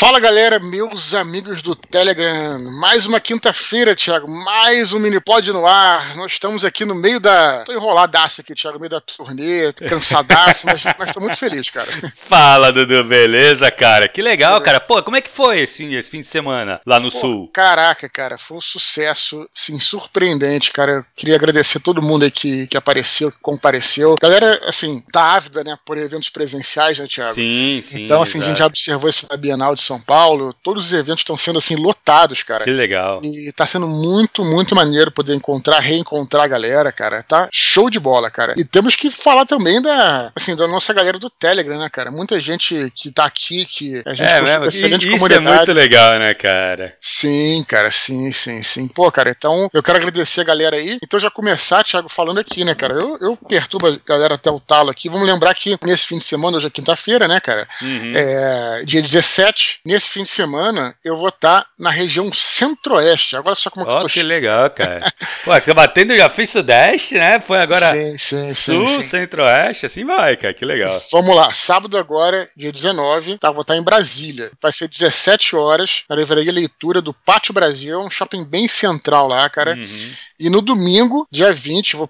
Fala galera, meus amigos do Telegram. Mais uma quinta-feira, Thiago. Mais um Minipod no ar. Nós estamos aqui no meio da. Tô enroladaço aqui, Thiago, no meio da turnê, cansadaço, mas, mas tô muito feliz, cara. Fala, Dudu, beleza, cara? Que legal, cara. Pô, como é que foi esse, esse fim de semana lá no Pô, Sul? Caraca, cara, foi um sucesso, sim, surpreendente, cara. Eu queria agradecer todo mundo aí que, que apareceu, que compareceu. Galera, assim, tá ávida, né, por eventos presenciais, né, Thiago? Sim, sim. Então, assim, a gente já observou isso na Bienal de São Paulo. Todos os eventos estão sendo, assim, lotados, cara. Que legal. E tá sendo muito, muito maneiro poder encontrar, reencontrar a galera, cara. Tá show de bola, cara. E temos que falar também da, assim, da nossa galera do Telegram, né, cara? Muita gente que tá aqui, que a gente É, mesmo. ser grande E- Isso é comunidade. muito legal, né, cara? Sim, cara, sim, sim, sim. Pô, cara, então eu quero agradecer a galera aí. Então já começar, Thiago, falando aqui, né, cara? Eu, eu perturbo a galera até o talo aqui. Vamos lembrar que nesse fim de semana, hoje é quinta-feira, né, cara? Uhum. É, dia 17, nesse fim de semana, eu vou estar na região centro-oeste. Agora só como é que tô que legal, cara. Pô, tá batendo, já fez Sudeste, né? Foi agora Sim, sim, Sul. Centro-Oeste, assim vai, cara. Que legal. Vamos lá, sábado agora, dia 19, tá, vou estar em Brasília. Vai ser 17 horas, na livraria Leitura do Pátio Brasil, é um shopping bem central lá, cara. Uhum. E no domingo, dia 20, vou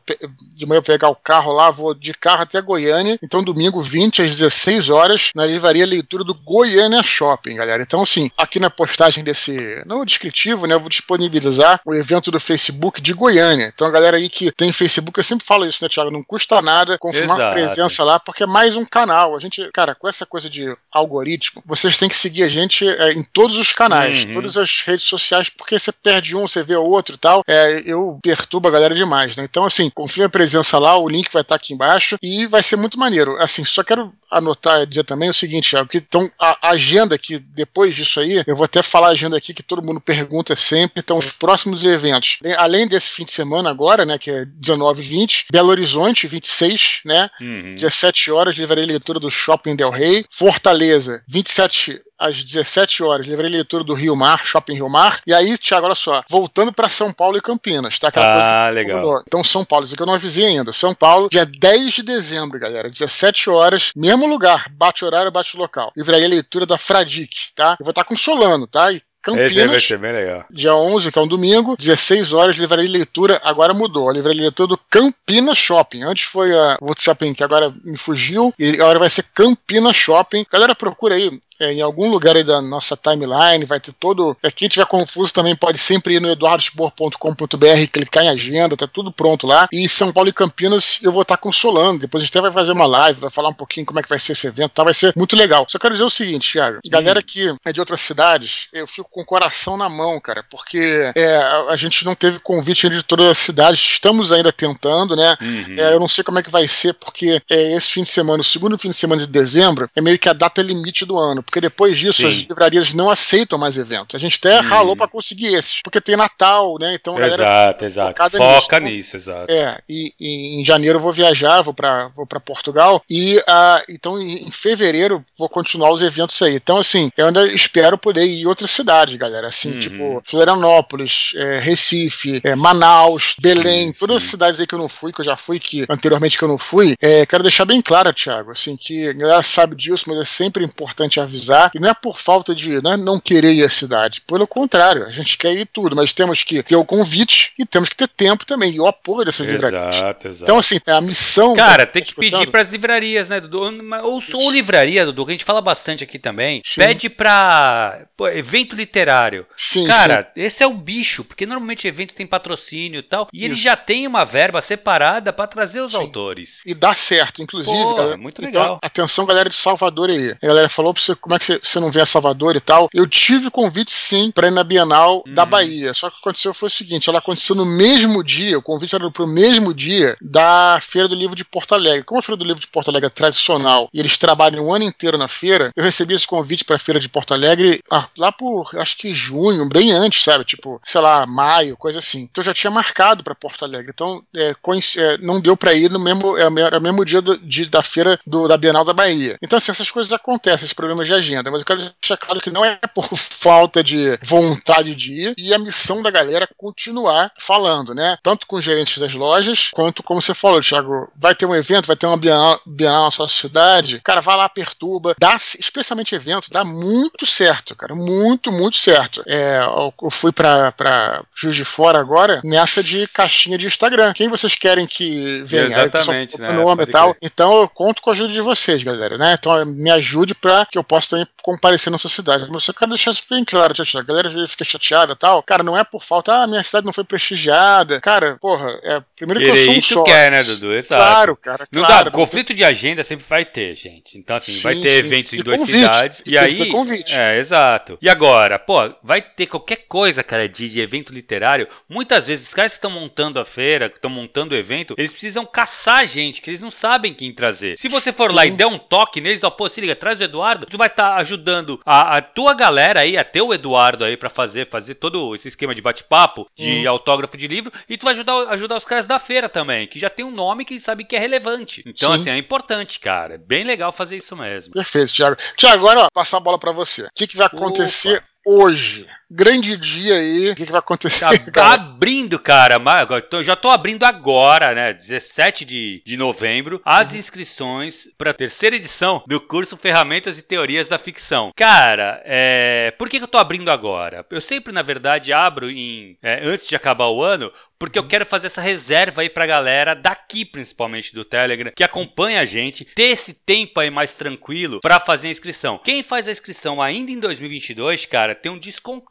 de manhã eu pegar o carro lá, vou de carro até Goiânia. Então, domingo 20 às 16 horas, na livraria Leitura do Goiânia Shopping, galera. Então, assim, aqui na postagem desse, não descritivo, né, eu vou disponibilizar o evento do Facebook de Goiânia. Então, a galera aí que tem Facebook, eu sempre falo isso, né, Thiago? Não custa nada confirmar a Exato. presença lá, porque é mais um canal. A gente, cara, com essa coisa de algoritmo, vocês têm que seguir a gente é, em todos os canais, Uhum. todas as redes sociais, porque você perde um, você vê o outro e tal. É, eu perturbo a galera demais, né? Então, assim, confirme a presença lá, o link vai estar aqui embaixo e vai ser muito maneiro. Assim, só quero anotar e dizer também o seguinte, Thiago, que então a a agenda que depois disso aí, eu vou até falar a agenda aqui que todo mundo pergunta sempre. Então, os próximos eventos, além desse fim de semana agora, né, que é 19 e 20, Belo Horizonte, 26, né? Uhum. 17 horas, livraria leitura do Shopping Del Rey. Fortaleza, 27 às 17 horas, livraria leitura do Rio Mar, Shopping Rio Mar. E aí, Thiago, olha só, voltando para São Paulo e Campinas, tá? Aquela Ah, legal. combinou. Então, São Paulo, isso aqui eu não avisei ainda. São Paulo, dia 10 de dezembro, galera, 17 horas, mesmo lugar, bate horário, bate local. Livraria leitura da Fradique, tá? Eu vou estar com Solano, tá? E Campinas, ser bem legal. dia 11, que é um domingo, 16 horas, livraria e leitura, agora mudou. A livraria e leitura do Campina Shopping. Antes foi a o outro shopping que agora me fugiu, e agora vai ser Campina Shopping. Galera, procura aí. É, em algum lugar aí da nossa timeline, vai ter todo. É, quem tiver confuso também pode sempre ir no eduardosbor.com.br, clicar em agenda, tá tudo pronto lá. E São Paulo e Campinas eu vou estar consolando. Depois a gente até vai fazer uma live, vai falar um pouquinho como é que vai ser esse evento, tá? Vai ser muito legal. Só quero dizer o seguinte, Thiago. Galera que é de outras cidades, eu fico com o coração na mão, cara, porque é, a, gente não teve convite ainda de todas as cidades, estamos ainda tentando, né? Uhum. É, eu não sei como é que vai ser, porque é, esse fim de semana, o segundo fim de semana de dezembro, é meio que a data limite do ano, porque depois disso Sim. as livrarias não aceitam mais eventos. A gente até Hum. ralou pra conseguir esses, porque tem Natal, né? Então a galera Exato, exato. Foca nisso. nisso, exato. é, e, e em janeiro eu vou viajar, vou para vou pra Portugal, e ah, então em, em fevereiro vou continuar os eventos aí. Então, assim, eu ainda espero poder ir em outras cidades, galera. Assim, Uhum. tipo Florianópolis, é, Recife, é, Manaus, Belém, Sim, todas as cidades aí que eu não fui, que eu já fui, que anteriormente que eu não fui. É, quero deixar bem claro, Thiago, assim, que a galera sabe disso, mas é sempre importante avisar. E não é por falta de não, é não querer ir à cidade. Pelo contrário, a gente quer ir tudo, mas temos que ter o convite e temos que ter tempo também, e o apoio dessas livrarias. Exato, exato. Então, assim, a missão. Cara, tem que pedir escutando? pras livrarias, né, Dudu? Ou, ou livraria, Dudu, que a gente fala bastante aqui também. Sim. Pede pô, evento literário. Sim, Cara, esse é o bicho, porque normalmente evento tem patrocínio e tal, e ele Isso. já tem uma verba separada pra trazer os Sim. autores. E dá certo, inclusive. Pô, galera. muito Então, legal. atenção, galera de Salvador aí. A galera falou pra você como é que você, não vem a Salvador e tal. Eu tive convite sim pra ir na Bienal da Uhum. Bahia. Só que o que aconteceu foi o seguinte: ela aconteceu no mesmo dia, o convite era pro mesmo dia da Feira do Livro de Porto Alegre. Como a Feira do Livro de Porto Alegre é tradicional e eles trabalham o ano inteiro na feira, eu recebi esse convite pra Feira de Porto Alegre ah, lá por acho que junho, bem antes, sabe? Tipo, sei lá, maio, coisa assim. Então eu já tinha marcado pra Porto Alegre. Então é, é, não deu pra ir no mesmo, é, era o mesmo dia do- de- da feira do- da Bienal da Bahia. Então, assim, essas coisas acontecem, esses problemas de agenda, mas eu quero deixar claro que não é por falta de vontade de ir e a missão da galera continuar falando, né? Tanto com os gerentes das lojas, quanto, como você falou, Thiago, vai ter um evento, vai ter uma Bienal, Bienal na sua cidade, cara, vai lá, perturba, dá, especialmente evento, dá muito certo, cara, muito, muito certo. É, eu fui pra, pra Juiz de Fora agora, nessa de caixinha de Instagram. Quem vocês querem que venha? Exatamente, né? Nome e tal. Então eu conto com a ajuda de vocês, galera, né? Então me ajude pra que eu possa também comparecer na sua cidade. Mas eu quero deixar isso bem claro, a galera fica chateada e tal. Cara, não é por falta, ah, minha cidade não foi prestigiada. Cara, porra, é, primeiro que eu sou um sócio. quer, né, Dudu? Exato. Claro, cara. Não claro, dá, conflito de agenda sempre vai ter, gente. Então, assim, Sim, vai ter sim. eventos em duas convite. cidades. E E aí. convite. É, exato. E agora, pô, vai ter qualquer coisa, cara, de, de evento literário. Muitas vezes, os caras que estão montando a feira, que estão montando o evento, eles precisam caçar gente, que eles não sabem quem trazer. Se você for lá e Sim. der um toque neles, ó, pô, se liga, traz o Eduardo, tu vai estar ajudando a, a tua galera aí, até o Eduardo aí, pra fazer, fazer todo esse esquema de bate-papo, de autógrafo de livro, e tu vai ajudar, ajudar os caras da feira também, que já tem um nome que sabe que é relevante. Então, Sim. assim, é importante, cara. É bem legal fazer isso mesmo. Perfeito, Thiago. Thiago, agora, ó, passar a bola pra você. O que, que vai acontecer hoje? Grande dia aí. O que, que vai acontecer? Tá cara? abrindo, cara. tô- já tô abrindo agora, né? 17 de, de novembro, as inscrições para a terceira edição do curso Ferramentas e Teorias da Ficção. Cara, é... por que, que eu tô abrindo agora? Eu sempre, na verdade, abro em é, antes de acabar o ano. Porque eu quero fazer essa reserva aí pra galera daqui, principalmente do Telegram, que acompanha a gente, ter esse tempo aí mais tranquilo pra fazer a inscrição. Quem faz a inscrição ainda em 2022, cara, tem um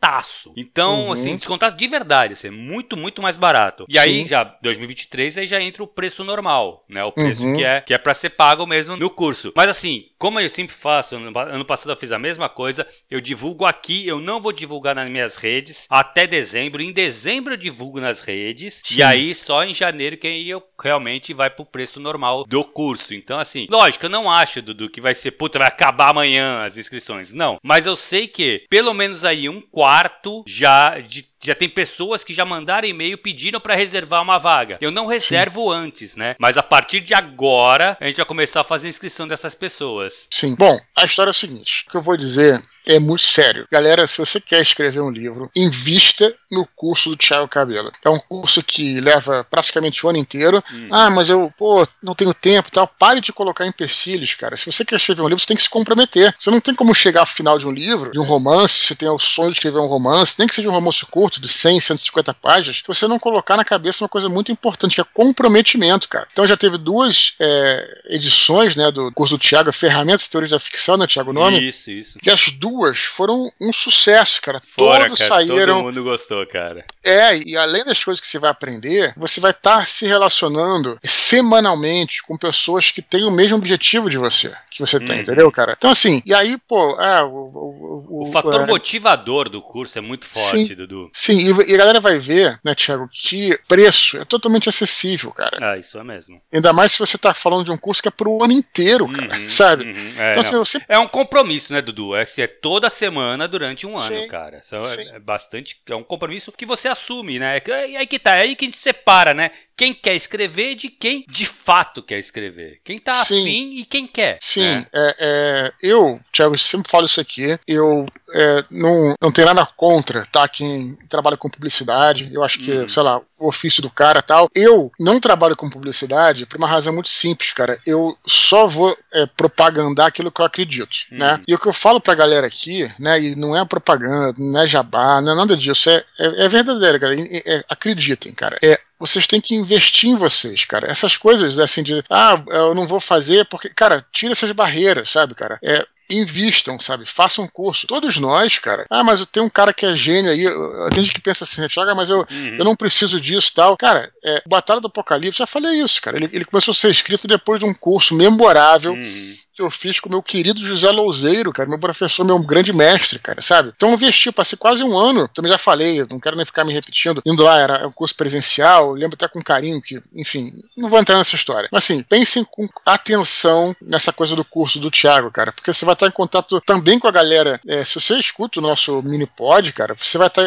descontaço. Então, Uhum. assim, descontaço de verdade, assim, é muito, muito mais barato. E aí, Sim. já 2023, aí já entra o preço normal, né? O preço Uhum. que é que é para ser pago mesmo no curso. Mas assim, como eu sempre faço, ano, ano passado eu fiz a mesma coisa, eu divulgo aqui, eu não vou divulgar nas minhas redes até dezembro. Em dezembro eu divulgo nas redes Sim. e aí só em janeiro que aí eu realmente vai pro preço normal do curso. Então assim, lógico, eu não acho Dudu que vai ser puta, vai acabar amanhã as inscrições. Não, mas eu sei que pelo menos aí um quarto já de já tem pessoas que já mandaram e-mail pedindo pra reservar uma vaga. Eu não reservo antes, né? Mas a partir de agora a gente vai começar a fazer a inscrição dessas pessoas. Sim. Bom, a história é o seguinte: o que eu vou dizer é muito sério. Galera, se você quer escrever um livro, invista no curso do Thiago Cabelo. É um curso que leva praticamente o ano inteiro. Hum. Ah, mas eu, pô, não tenho tempo e tal. Pare de colocar empecilhos, cara. Se você quer escrever um livro, você tem que se comprometer. Você não tem como chegar ao final de um livro, de um romance, você tem o sonho de escrever um romance, nem que seja um romance curto, de 100, 150 páginas, se você não colocar na cabeça uma coisa muito importante, que é comprometimento, cara. Então já teve duas é, edições, né, do curso do Thiago, Ferramentas e Teorias da Ficção, né, Thiago, o nome? Isso, isso. E as duas foram um sucesso, cara. Fora, Todos cara, saíram. todo mundo gostou, cara. É, e além das coisas que você vai aprender, você vai estar se relacionando semanalmente com pessoas que têm o mesmo objetivo de você, que você tem, Uhum. entendeu, cara? Então, assim, e aí, pô, é, o, o, O fator é, motivador do curso é muito forte, Sim. Dudu. Sim, e, e a galera vai ver, né, Thiago, que preço é totalmente acessível, cara. Ah, isso é mesmo. Ainda mais se você tá falando de um curso que é pro ano inteiro, cara, Uhum, sabe? uhum, é, Então, assim, você É um compromisso, né, Dudu? É que é toda semana durante um ano, Sim, cara. Isso sim. é, é bastante. É um compromisso que você assume, né? E aí que tá, é aí que a gente separa, né? Quem quer escrever de quem de fato quer escrever. Quem tá Sim. afim e quem quer. Sim, né? é, é, eu, Thiago, sempre falo isso aqui, eu é, não, não tenho nada contra, tá? Quem trabalha com publicidade, eu acho que, Uhum. sei lá, o ofício do cara tal. Eu não trabalho com publicidade por uma razão muito simples, cara. Eu só vou é, propagandar aquilo que eu acredito, Uhum. né? E o que eu falo pra galera aqui, né, e não é propaganda, não é jabá, não é nada disso, é, é, é verdadeiro, cara. É- acreditem, cara. É, vocês têm que investir em vocês, cara. Essas coisas assim de, ah, eu não vou fazer porque, cara, tira essas barreiras, sabe, cara? É, invistam, sabe? Façam um curso. Todos nós, cara. Ah, mas eu tenho um cara que é gênio aí. Tem gente que pensa assim, Thiago, mas eu, Uhum. eu não preciso disso tal. Cara, é, Batalha do Apocalipse, já falei isso, cara. Ele, ele começou a ser escrito depois de um curso memorável Uhum. Que eu fiz com meu querido José Louzeiro, cara, meu professor, meu grande mestre, cara, sabe? Então eu investi, passei quase um ano, também já falei, não quero nem ficar me repetindo, indo lá, era um curso presencial, lembro até com carinho que, enfim, não vou entrar nessa história. Mas assim, pensem com atenção nessa coisa do curso do Thiago, cara, porque você vai estar em contato também com a galera. é, se você escuta o nosso mini pod, cara, você vai estar.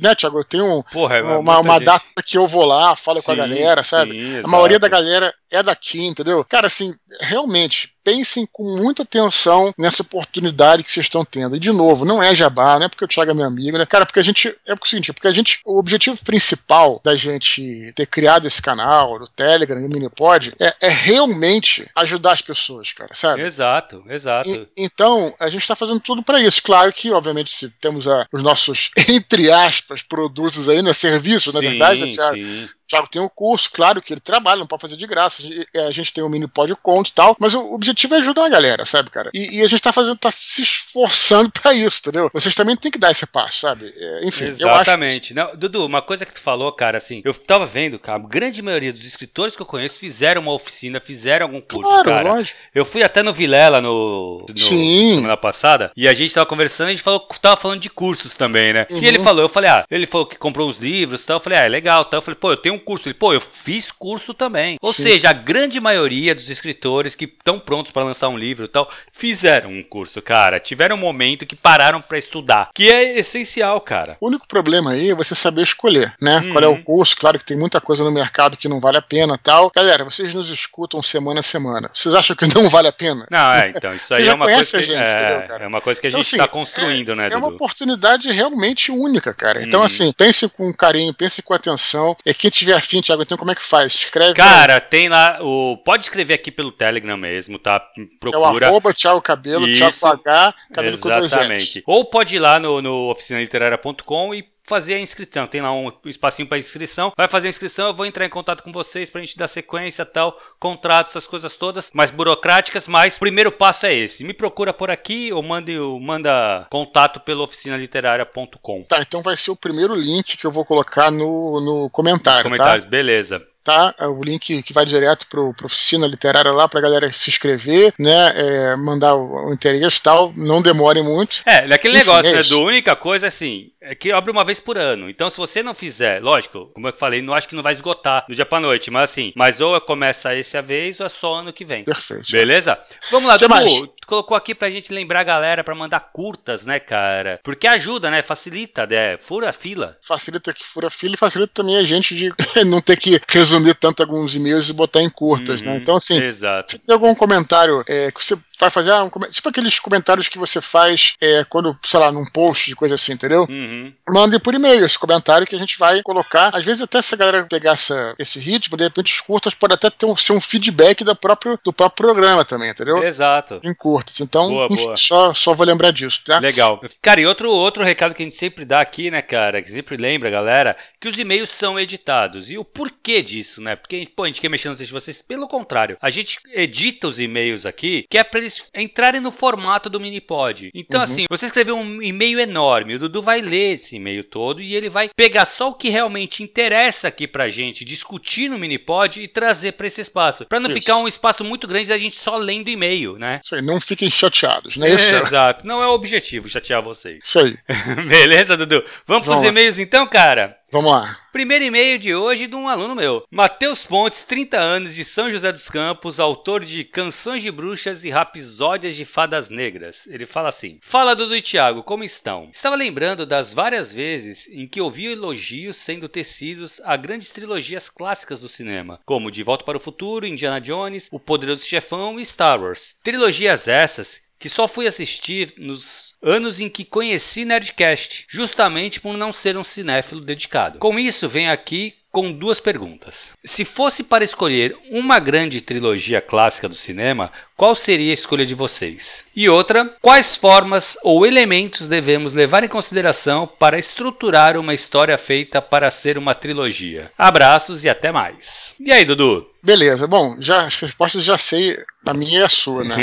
Né, Thiago, eu tenho Porra, é uma, uma data que eu vou lá, falo com a Sim, galera, sabe? sim, A maioria da galera é daqui, entendeu? Cara, assim, realmente, pensem com muita atenção nessa oportunidade que vocês estão tendo. E de novo, não é jabá, não é porque o Thiago é meu amigo, né? Cara, porque a gente. É o seguinte, porque a gente. O objetivo principal da gente ter criado esse canal, do Telegram, do Minipod, é, é realmente ajudar as pessoas, cara, sabe? Exato, exato. E, então, a gente está fazendo tudo para isso. Claro que, obviamente, se temos a, os nossos, entre aspas, produtos aí, né? Serviço, na é verdade, né, Thiago? Sim. Thiago tem um curso, claro que ele trabalha, não pode fazer de graça. A gente tem um mini pod conto e tal, mas o objetivo é ajudar a galera, sabe, cara? E, e a gente tá fazendo, tá se esforçando para isso, entendeu? Vocês também têm que dar esse passo, sabe? É, enfim, Exatamente. Não, Dudu, uma coisa que tu falou, cara, assim, eu tava vendo, cara, a grande maioria dos escritores que eu conheço fizeram uma oficina, fizeram algum curso, claro, cara. Lógico. Eu fui até no Vilela no, no Sim. semana passada e a gente tava conversando, a gente falou, tava falando de cursos também, né? Uhum. E ele falou, eu falei, ah, ele falou que comprou uns livros e tal, eu falei, ah, é legal, tal. Eu falei, pô, eu tenho um curso. Ele, pô, eu fiz curso também. Ou Sim. seja, a grande maioria dos escritores que estão prontos para lançar um livro e tal, fizeram um curso, cara. Tiveram um momento que pararam para estudar, que é essencial, cara. O único problema aí é você saber escolher, né? Uhum. Qual é o curso? Claro que tem muita coisa no mercado que não vale a pena tal. Galera, vocês nos escutam semana a semana. Vocês acham que não vale a pena? Não, é, então, isso aí é uma coisa que, gente, é, entendeu, é, uma coisa que a então, gente está então, assim, construindo, é, né, É uma oportunidade realmente única, cara. Então, uhum. assim, pense com carinho, pense com atenção. E quem tiver afim, Thiago, então como é que faz? Escreve. Cara, tem lá. O, pode escrever aqui pelo Telegram mesmo, tá? Procura. É o arroba Thiago Cabelo, Isso, Thiago H, Cabelo Exatamente. Ou pode ir lá no, no oficinaliteraria.com e fazer a inscrição. Tem lá um espacinho para inscrição. Vai fazer a inscrição, eu vou entrar em contato com vocês para a gente dar sequência, tal, contrato, essas coisas todas, mais burocráticas, mas o primeiro passo é esse. Me procura por aqui ou mande, manda contato pelo oficinaliteraria.com. Tá, então vai ser o primeiro link que eu vou colocar no, no comentário, Nos comentários, tá? beleza tá? É o link que vai direto para a oficina literária lá para galera se inscrever, né? É, mandar o, o interesse e tal. Não demore muito. É, naquele Enfim, negócio, é né? Do única coisa assim, é que abre uma vez por ano. Então, se você não fizer, lógico, como eu falei, não acho que não vai esgotar do dia para noite, mas assim, mas ou começa esse a vez ou é só ano que vem. Perfeito. Beleza? Vamos lá, Dudu. Tu colocou aqui pra gente lembrar a galera para mandar curtas, né, cara? Porque ajuda, né? Facilita, né? Fura a fila. Facilita que fura a fila e facilita também a gente de não ter que resolver resumir tanto alguns e-mails e botar em curtas, né? uhum, né? Então, assim, exato. se tem algum comentário é, que você vai fazer ah, um, tipo aqueles comentários que você faz é, quando, sei lá, num post de coisa assim, entendeu? Uhum. Mande por e-mail esse comentário que a gente vai colocar. Às vezes, até se a galera pegar essa, esse ritmo, de repente os curtas pode até ter um, ser um feedback do próprio, do próprio programa também, entendeu? Exato. Em curtas. Então, boa, boa. Só, só vou lembrar disso, tá? Legal. Cara, e outro, outro recado que a gente sempre dá aqui, né, cara, que sempre lembra, galera, que os e-mails são editados. E o porquê disso, né? Porque, pô, a gente quer mexer no texto de vocês. Pelo contrário, a gente edita os e-mails aqui, que é pra eles entrarem no formato do Minipod. Então, uhum. assim, você escreveu um e-mail enorme, o Dudu vai ler esse e-mail todo e ele vai pegar só o que realmente interessa aqui pra gente discutir no Minipod e trazer para esse espaço. Para não Isso. ficar um espaço muito grande da gente só lendo e-mail, né? Isso aí, não fiquem chateados, né? Isso. Exato, não é o objetivo chatear vocês. Isso aí. Beleza, Dudu? Vamos, Vamos pros e-mails então, cara? Vamos lá. Primeiro e-mail de hoje de um aluno meu. Matheus Pontes, 30 anos, de São José dos Campos, autor de Canções de Bruxas e Rapsódias de Fadas Negras. Ele fala assim: Fala Dudu e Thiago, como estão? Estava lembrando das várias vezes em que ouvi elogios sendo tecidos a grandes trilogias clássicas do cinema, como De Volta para o Futuro, Indiana Jones, O Poderoso Chefão e Star Wars. Trilogias essas que só fui assistir nos anos em que conheci Nerdcast, justamente por não ser um cinéfilo dedicado. Com isso, venho aqui com duas perguntas. Se fosse para escolher uma grande trilogia clássica do cinema, qual seria a escolha de vocês? E outra, quais formas ou elementos devemos levar em consideração para estruturar uma história feita para ser uma trilogia? Abraços e até mais. E aí, Dudu? Beleza, bom, já as respostas já sei, a minha e a sua, né?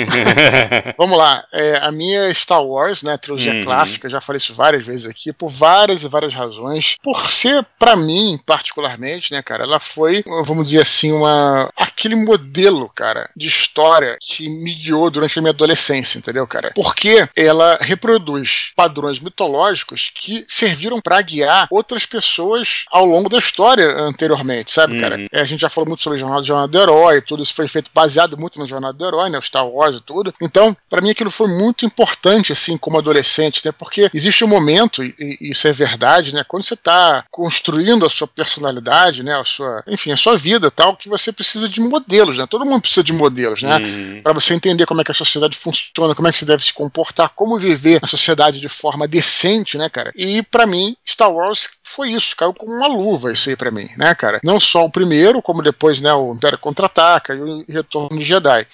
Vamos lá, é, a minha é Star Wars, né? Trilogia uhum. clássica, já falei isso várias vezes aqui, por várias e várias razões. Por ser, para mim, particularmente, né, cara, ela foi, vamos dizer assim, uma aquele modelo, cara, de história que me guiou durante a minha adolescência, entendeu, cara? Porque ela reproduz padrões mitológicos que serviram para guiar outras pessoas ao longo da história anteriormente, sabe, uhum. cara? É, a gente já falou muito sobre Jornal jornada do herói, tudo isso foi feito baseado muito na jornada do herói, né? O Star Wars e tudo. Então, para mim aquilo foi muito importante, assim, como adolescente, né? Porque existe um momento, e, e isso é verdade, né? Quando você está construindo a sua personalidade, né? A sua, enfim, a sua vida tal, que você precisa de modelos, né? Todo mundo precisa de modelos, né? Uhum. Para você entender como é que a sociedade funciona, como é que você deve se comportar, como viver na sociedade de forma decente, né, cara? E para mim, Star Wars foi isso, caiu como uma luva isso aí para mim, né, cara? Não só o primeiro, como depois, né, o Império Contra-Ataca e o Retorno de Jedi.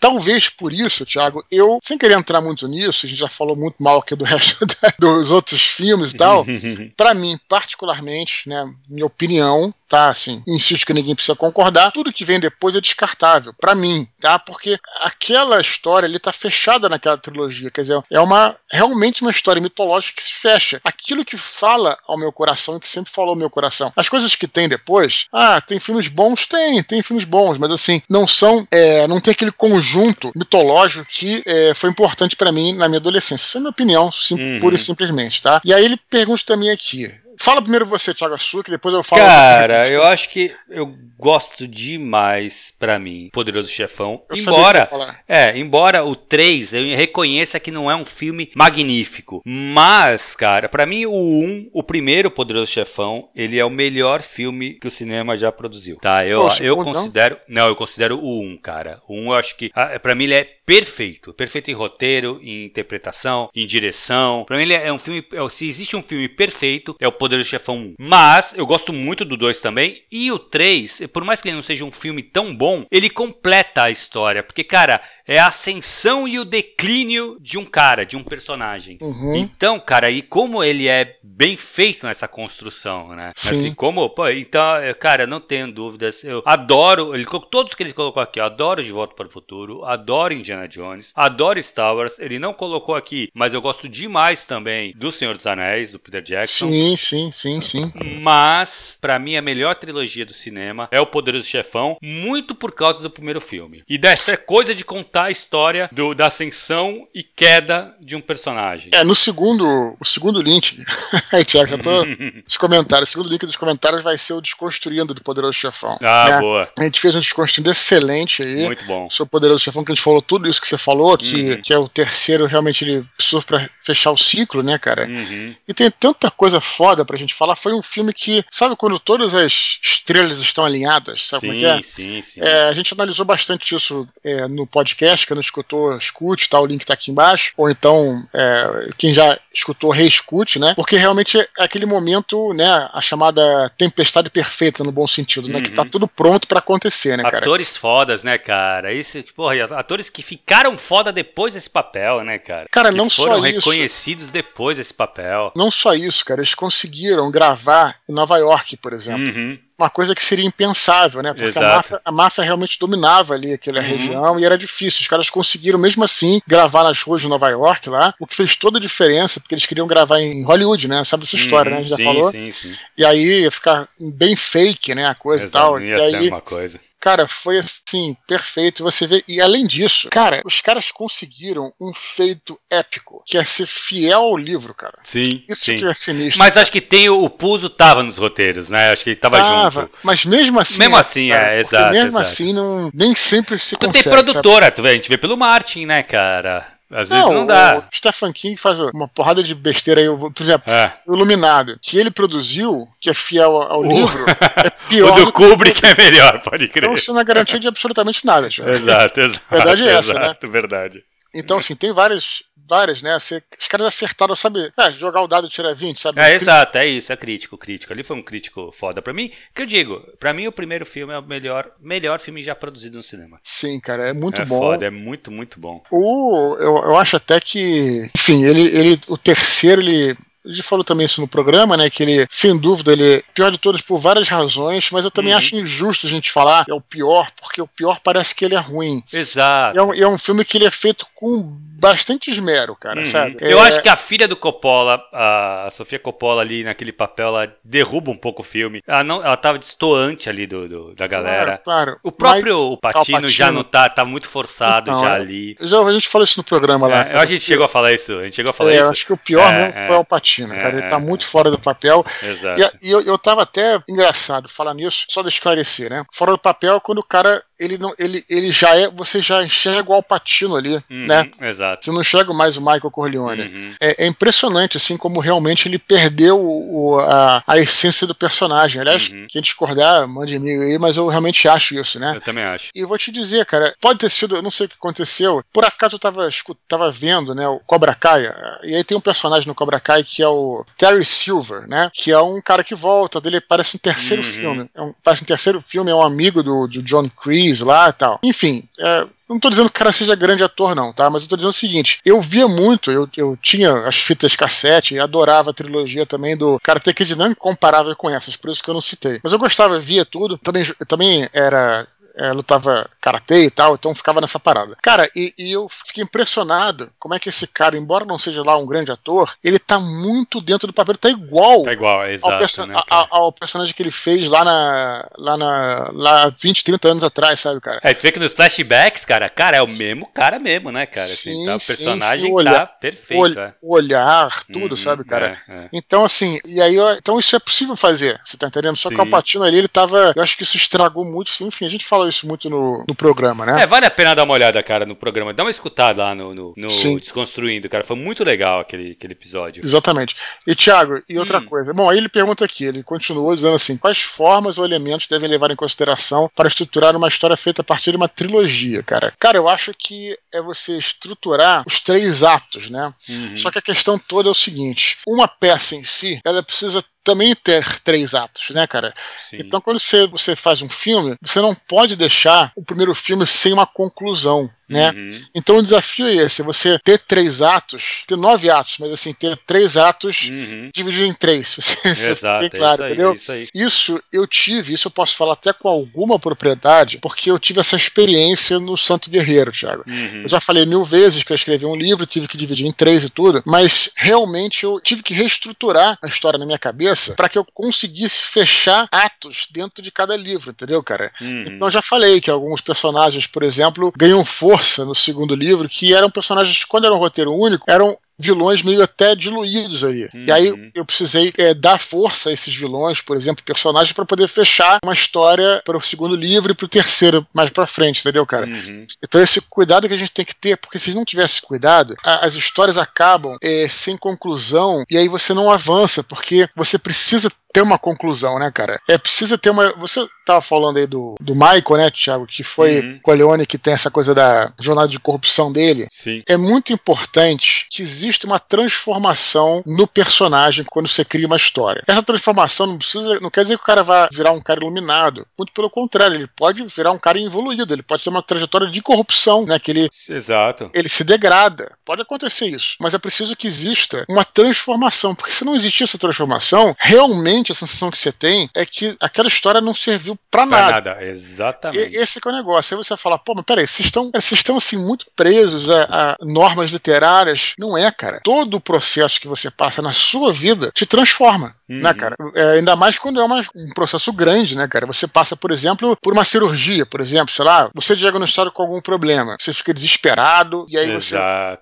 Talvez por isso, Thiago, eu, sem querer entrar muito nisso, a gente já falou muito mal aqui do resto dos outros filmes e tal, para mim, particularmente, né, minha opinião, tá, assim, insisto que ninguém precisa concordar, tudo que vem depois é descartável, para mim, tá? Porque aquela história ali tá fechada naquela trilogia, quer dizer, é uma realmente uma história mitológica que se fecha. Aquilo que fala ao meu coração, que sempre falou ao meu coração. As coisas que tem depois, ah, tem filmes bons? Tem, tem filmes bons, mas assim, não são, é, não tem aquele conjunto mitológico que é, foi importante para mim na minha adolescência. Essa é a minha opinião, sim, uhum. pura e simplesmente, tá? E aí ele pergunta também aqui, Fala primeiro você, Thiago Açúcar, depois eu falo. Cara, eu acho que eu gosto demais, para mim, Poderoso Chefão. Eu embora, é, embora o 3 eu reconheça que não é um filme magnífico, mas, cara, para mim o 1, o primeiro Poderoso Chefão, ele é o melhor filme que o cinema já produziu. Tá? Eu, Poxa, eu considero, não? não, eu considero o 1, cara. O 1 eu acho que ah, para mim ele é perfeito, perfeito em roteiro, em interpretação, em direção. Para mim ele é um filme, é se existe um filme perfeito, é o Poderoso Poderoso Chefão 1. Mas eu gosto muito do 2 também. E o 3, por mais que ele não seja um filme tão bom, ele completa a história. Porque, cara, é a ascensão e o declínio de um cara, de um personagem. Uhum. Então, cara, e como ele é bem feito nessa construção, né? Sim. Assim como, pô, então, cara, não tenho dúvidas. Eu adoro, ele todos que ele colocou aqui, eu adoro De Volta para o Futuro, adoro Indiana Jones, adoro Star Wars. Ele não colocou aqui, mas eu gosto demais também do Senhor dos Anéis, do Peter Jackson. Sim, sim, sim, sim. Mas, para mim, a melhor trilogia do cinema é O Poderoso Chefão, muito por causa do primeiro filme. E dessa coisa de contar contar a história do, da ascensão e queda de um personagem. É, no segundo, o segundo link, aí, Tiago, eu tô nos comentários, o segundo link dos comentários vai ser o Desconstruindo do Poderoso Chefão. Ah, né? boa. A gente fez um Desconstruindo excelente aí. Muito bom. Sobre o Poderoso Chefão, que a gente falou tudo isso que você falou, que, uhum. que é o terceiro, realmente ele precisou pra fechar o ciclo, né, cara? Uhum. E tem tanta coisa foda pra gente falar. Foi um filme que, sabe quando todas as estrelas estão alinhadas, sabe sim, como é que é? Sim, sim. É, a gente analisou bastante isso é, no podcast podcast, que não escutou, escute, tá? O link tá aqui embaixo. Ou então, é, quem já escutou, reescute, né? Porque realmente é aquele momento, né? A chamada tempestade perfeita, no bom sentido, uhum. né? Que tá uhum. tudo pronto para acontecer, né, cara? Atores fodas, né, cara? Isso, porra, atores que ficaram foda depois desse papel, né, cara? Cara, que não só isso. Foram reconhecidos depois desse papel. Não só isso, cara. Eles conseguiram gravar em Nova York, por exemplo. Uhum uma coisa que seria impensável, né? Porque a máfia, a máfia, realmente dominava ali aquela uhum. região e era difícil. Os caras conseguiram, mesmo assim, gravar nas ruas de Nova York lá, o que fez toda a diferença, porque eles queriam gravar em Hollywood, né? Sabe essa história, uhum, né? A gente sim, já falou. Sim, sim. E aí ia ficar bem fake, né? A coisa Exato, e tal. Ia e aí, uma coisa. Cara, foi assim, perfeito. Você vê. E além disso, cara, os caras conseguiram um feito épico, que é ser fiel ao livro, cara. Sim. Isso sim. que é sinistro. Mas cara. acho que tem o, Puso tava nos roteiros, né? Acho que ele tava, tava junto. Mas mesmo assim. Mesmo assim, cara, é, exato. Mesmo exato. assim, não, nem sempre se tu consegue. Tem produtora, sabe? tu vê, a gente vê pelo Martin, né, cara? Às vezes não, dá. O Stephen King faz uma porrada de besteira aí. Por exemplo, é. o Iluminado, que ele produziu, que é fiel ao o... livro, é pior. o do, do Kubrick que... é melhor, pode crer. Então você não é garantia de absolutamente nada. Exato, exato. Verdade é essa, né? exato, né? verdade. Então, assim, tem várias, várias, né? Você, os caras acertaram, sabe? É, jogar o dado tira 20, sabe? É, exato, é isso, é crítico, crítico. Ali foi um crítico foda. Pra mim, que eu digo, pra mim o primeiro filme é o melhor, melhor filme já produzido no cinema. Sim, cara, é muito é bom. Foda, é muito, muito bom. O, eu, eu acho até que, enfim, ele, ele, o terceiro, ele gente falou também isso no programa, né? Que ele, sem dúvida, ele é pior de todos por várias razões, mas eu também uhum. acho injusto a gente falar que é o pior, porque o pior parece que ele é ruim. Exato. É um, é um filme que ele é feito com bastante esmero, cara, uhum. sabe? Eu é... acho que a filha do Coppola, a Sofia Coppola ali naquele papel, ela derruba um pouco o filme. Ela, não, ela tava distoante ali do, do da galera. Claro, claro. O próprio mas, o Patino, Patino, já não tá, tá muito forçado então, já ali. Já, a gente falou isso no programa lá. É, a gente chegou a falar isso, a gente chegou a falar é, isso. Eu acho que o pior é, né, foi o Patino Palpatine, é, cara. Ele tá muito fora do papel. Exato. E, e eu, eu tava até engraçado falar nisso, só de esclarecer, né? Fora do papel é quando o cara ele não ele, ele já é você já enxerga o Alpatino ali uhum, né exato você não enxerga mais o Michael Corleone uhum. é, é, impressionante assim como realmente ele perdeu o, a, a essência do personagem aliás uhum. quem discordar mande e-mail aí mas eu realmente acho isso né eu também acho e vou te dizer cara pode ter sido eu não sei o que aconteceu por acaso eu tava tava vendo né o Cobra Kai e aí tem um personagem no Cobra Kai que é o Terry Silver né que é um cara que volta dele parece um terceiro uhum. filme é um, parece um terceiro filme é um amigo do, do John Creed lá e tal. Enfim, é, não tô dizendo que o cara seja grande ator, não, tá? Mas eu tô dizendo o seguinte: eu via muito, eu, eu tinha as fitas cassete, adorava a trilogia também do Karate Kid, não comparável com essas, por isso que eu não citei. Mas eu gostava, via tudo, também, também era é, lutava karatê e tal, então ficava nessa parada. Cara, e, e, eu fiquei impressionado como é que esse cara, embora não seja lá um grande ator, ele tá muito dentro do papel, tá igual. Tá igual, é exato. Ao, perso né, ao, ao, personagem que ele fez lá na. lá na. lá 20, 30 anos atrás, sabe, cara? É, tu vê que nos flashbacks, cara, cara, é o mesmo cara mesmo, né, cara? Assim, sim, tá, o personagem sim, sim, o olhar, tá perfeito. O, é. o olhar, tudo, uhum, sabe, cara? É, é. Então, assim, e aí, então isso é possível fazer, você tá entendendo? Só que o Alpatino ali, ele tava. Eu acho que isso estragou muito, enfim, a gente fala isso muito no, no programa, né? É, vale a pena dar uma olhada, cara, no programa. Dá uma escutada lá no, no, no Desconstruindo, cara. Foi muito legal aquele, aquele episódio. Exatamente. E, Thiago, e outra hum. coisa. Bom, aí ele pergunta aqui, ele continuou dizendo assim: quais formas ou elementos devem levar em consideração para estruturar uma história feita a partir de uma trilogia, cara? Cara, eu acho que é você estruturar os três atos, né? Uhum. Só que a questão toda é o seguinte: uma peça em si, ela precisa também ter três atos, né, cara? Sim. Então, quando você, você faz um filme, você não pode deixar o primeiro filme sem uma conclusão né? Uhum. Então o desafio é esse: você ter três atos, ter nove atos, mas assim, ter três atos uhum. dividido em três. Exato, bem claro, isso entendeu? Isso, aí. isso eu tive, isso eu posso falar até com alguma propriedade, porque eu tive essa experiência no Santo Guerreiro, Thiago. Uhum. Eu já falei mil vezes que eu escrevi um livro, tive que dividir em três e tudo, mas realmente eu tive que reestruturar a história na minha cabeça para que eu conseguisse fechar atos dentro de cada livro, entendeu, cara? Uhum. Então eu já falei que alguns personagens, por exemplo, ganham força no segundo livro, que eram personagens, quando era um roteiro único, eram vilões meio até diluídos aí. Uhum. E aí uhum. eu precisei é, dar força a esses vilões, por exemplo, personagens, para poder fechar uma história para o segundo livro e para o terceiro mais para frente, entendeu, cara? Uhum. Então esse cuidado que a gente tem que ter, porque se não tivesse cuidado, a, as histórias acabam é, sem conclusão e aí você não avança, porque você precisa ter uma conclusão, né, cara? É precisa ter uma. Você tava falando aí do, do Michael, né, Thiago, que foi uhum. com a Leone que tem essa coisa da jornada de corrupção dele. Sim. É muito importante que exista uma transformação no personagem quando você cria uma história. Essa transformação não precisa, não quer dizer que o cara vai virar um cara iluminado. Muito pelo contrário, ele pode virar um cara evoluído, ele pode ter uma trajetória de corrupção, né, que ele Exato. Ele se degrada. Pode acontecer isso, mas é preciso que exista uma transformação, porque se não existir essa transformação, realmente a sensação que você tem é que aquela história não serviu para nada. nada. Exatamente. E, esse é o negócio. Aí você fala, pô, mas peraí, vocês estão, vocês estão assim muito presos a, a, normas literárias. Não é, cara. Todo o processo que você passa na sua vida te transforma, uhum. né, cara? É, ainda mais quando é uma, um processo grande, né, cara? Você passa, por exemplo, por uma cirurgia, por exemplo, sei lá, você diagnosticado com algum problema, você fica desesperado e aí você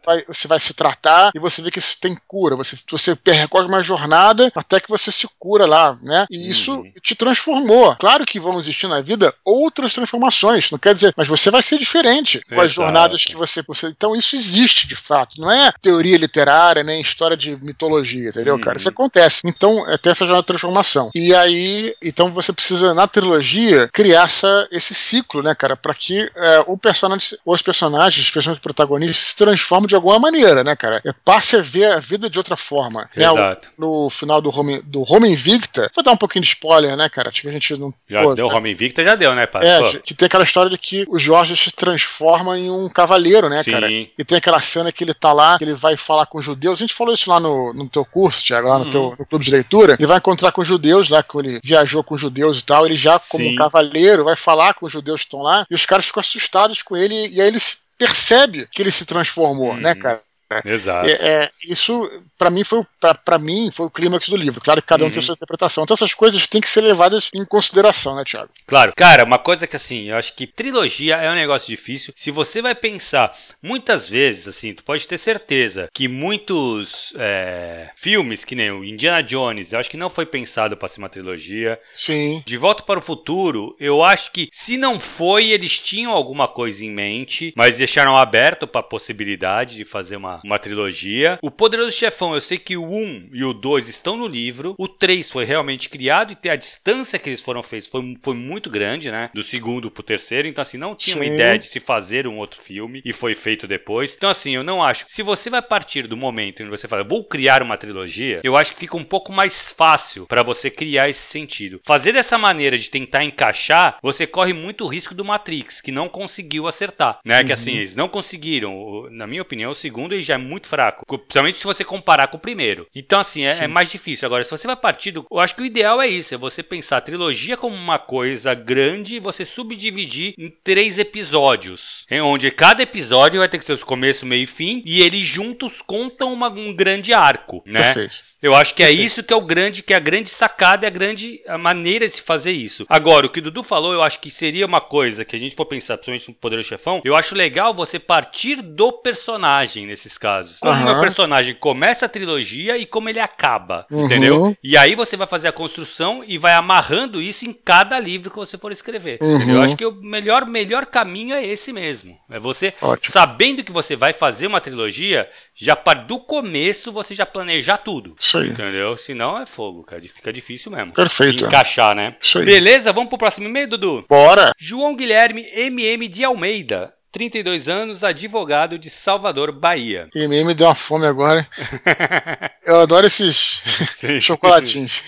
vai, você vai se tratar e você vê que isso tem cura. Você, você percorre uma jornada até que você se cura lá, né? E isso uhum. te transformou. Claro que vão existir na vida outras transformações, não quer dizer, mas você vai ser diferente com as jornadas que você, você. Então isso existe de fato, não é teoria literária, nem história de mitologia, entendeu, uhum. cara? Isso acontece. Então, é ter essa jornada de transformação. E aí, então você precisa, na trilogia, criar essa, esse ciclo, né, cara, para que é, o personagem, os personagens, especialmente os protagonistas, se transformem de alguma maneira, né, cara? É, passe a ver a vida de outra forma. Exato. Né? no final do Home, do Home Invicta, vou dar um pouquinho de spoiler, né, cara? Acho que a gente não. Já pô, deu, né? Home Invicta já deu, né, pai? É, que tem aquela história de que o Jorge se transforma em um cavaleiro, né, Sim. cara? E tem aquela cena que ele tá lá, que ele vai falar com os judeus. A gente falou isso lá no, no teu curso, Thiago, lá no uhum. teu no clube de leitura. Ele vai encontrar com os judeus, lá que ele viajou com os judeus e tal. Ele já, como Sim. um cavaleiro, vai falar com os judeus que estão lá. E os caras ficam assustados com ele. E aí ele percebe que ele se transformou, né, uhum. né, cara? Exato. É, é, isso, para mim, foi para mim foi o clímax do livro. Claro que cada um uhum. tem a sua interpretação. Então essas coisas têm que ser levadas em consideração, né, Thiago? Claro. Cara, uma coisa que assim, eu acho que trilogia é um negócio difícil. Se você vai pensar, muitas vezes, assim, tu pode ter certeza que muitos é, filmes, que nem o Indiana Jones, eu acho que não foi pensado para ser uma trilogia. Sim. De Volta para o Futuro, eu acho que se não foi, eles tinham alguma coisa em mente, mas deixaram aberto para a possibilidade de fazer uma uma, trilogia. O Poderoso Chefão, eu sei que o 1 e o 2 estão no livro. O 3 foi realmente criado e a distância que eles foram feitos foi, foi muito grande, né? Do segundo pro terceiro. Então, assim, não tinha uma ideia de se fazer um outro filme e foi feito depois. Então, assim, eu não acho. Se você vai partir do momento em que você fala, vou criar uma trilogia, eu acho que fica um pouco mais fácil para você criar esse sentido. Fazer dessa maneira de tentar encaixar, você corre muito risco do Matrix, que não conseguiu acertar, né? Uhum. Que assim, eles não conseguiram, na minha opinião, o segundo já é muito fraco. Principalmente se você comparar com o primeiro. Então, assim, é, é, mais difícil. Agora, se você vai partir do. Eu acho que o ideal é isso: é você pensar a trilogia como uma coisa grande e você subdividir em três episódios. Em onde cada episódio vai ter que ter o começo, meio e fim. E eles juntos contam uma, um grande arco, né? Perfeito. Eu acho que é isso que é o grande, que é a grande sacada, é a grande maneira de se fazer isso. Agora, o que o Dudu falou, eu acho que seria uma coisa que a gente for pensar, principalmente no Poder do Chefão, eu acho legal você partir do personagem nesses casos. Como uhum. o personagem começa a trilogia e como ele acaba, uhum. entendeu? E aí você vai fazer a construção e vai amarrando isso em cada livro que você for escrever. Uhum. Eu acho que o melhor, melhor caminho é esse mesmo. É você, Ótimo. sabendo que você vai fazer uma trilogia, já do começo você já planejar tudo. Isso aí. Entendeu? Senão é fogo, cara. Fica difícil mesmo. Perfeito. Encaixar, né? Isso aí. Beleza? Vamos pro próximo e-mail, Dudu? Bora! João Guilherme MM de Almeida. 32 anos, advogado de Salvador, Bahia. E me deu uma fome agora. Eu adoro esses chocolatinhos.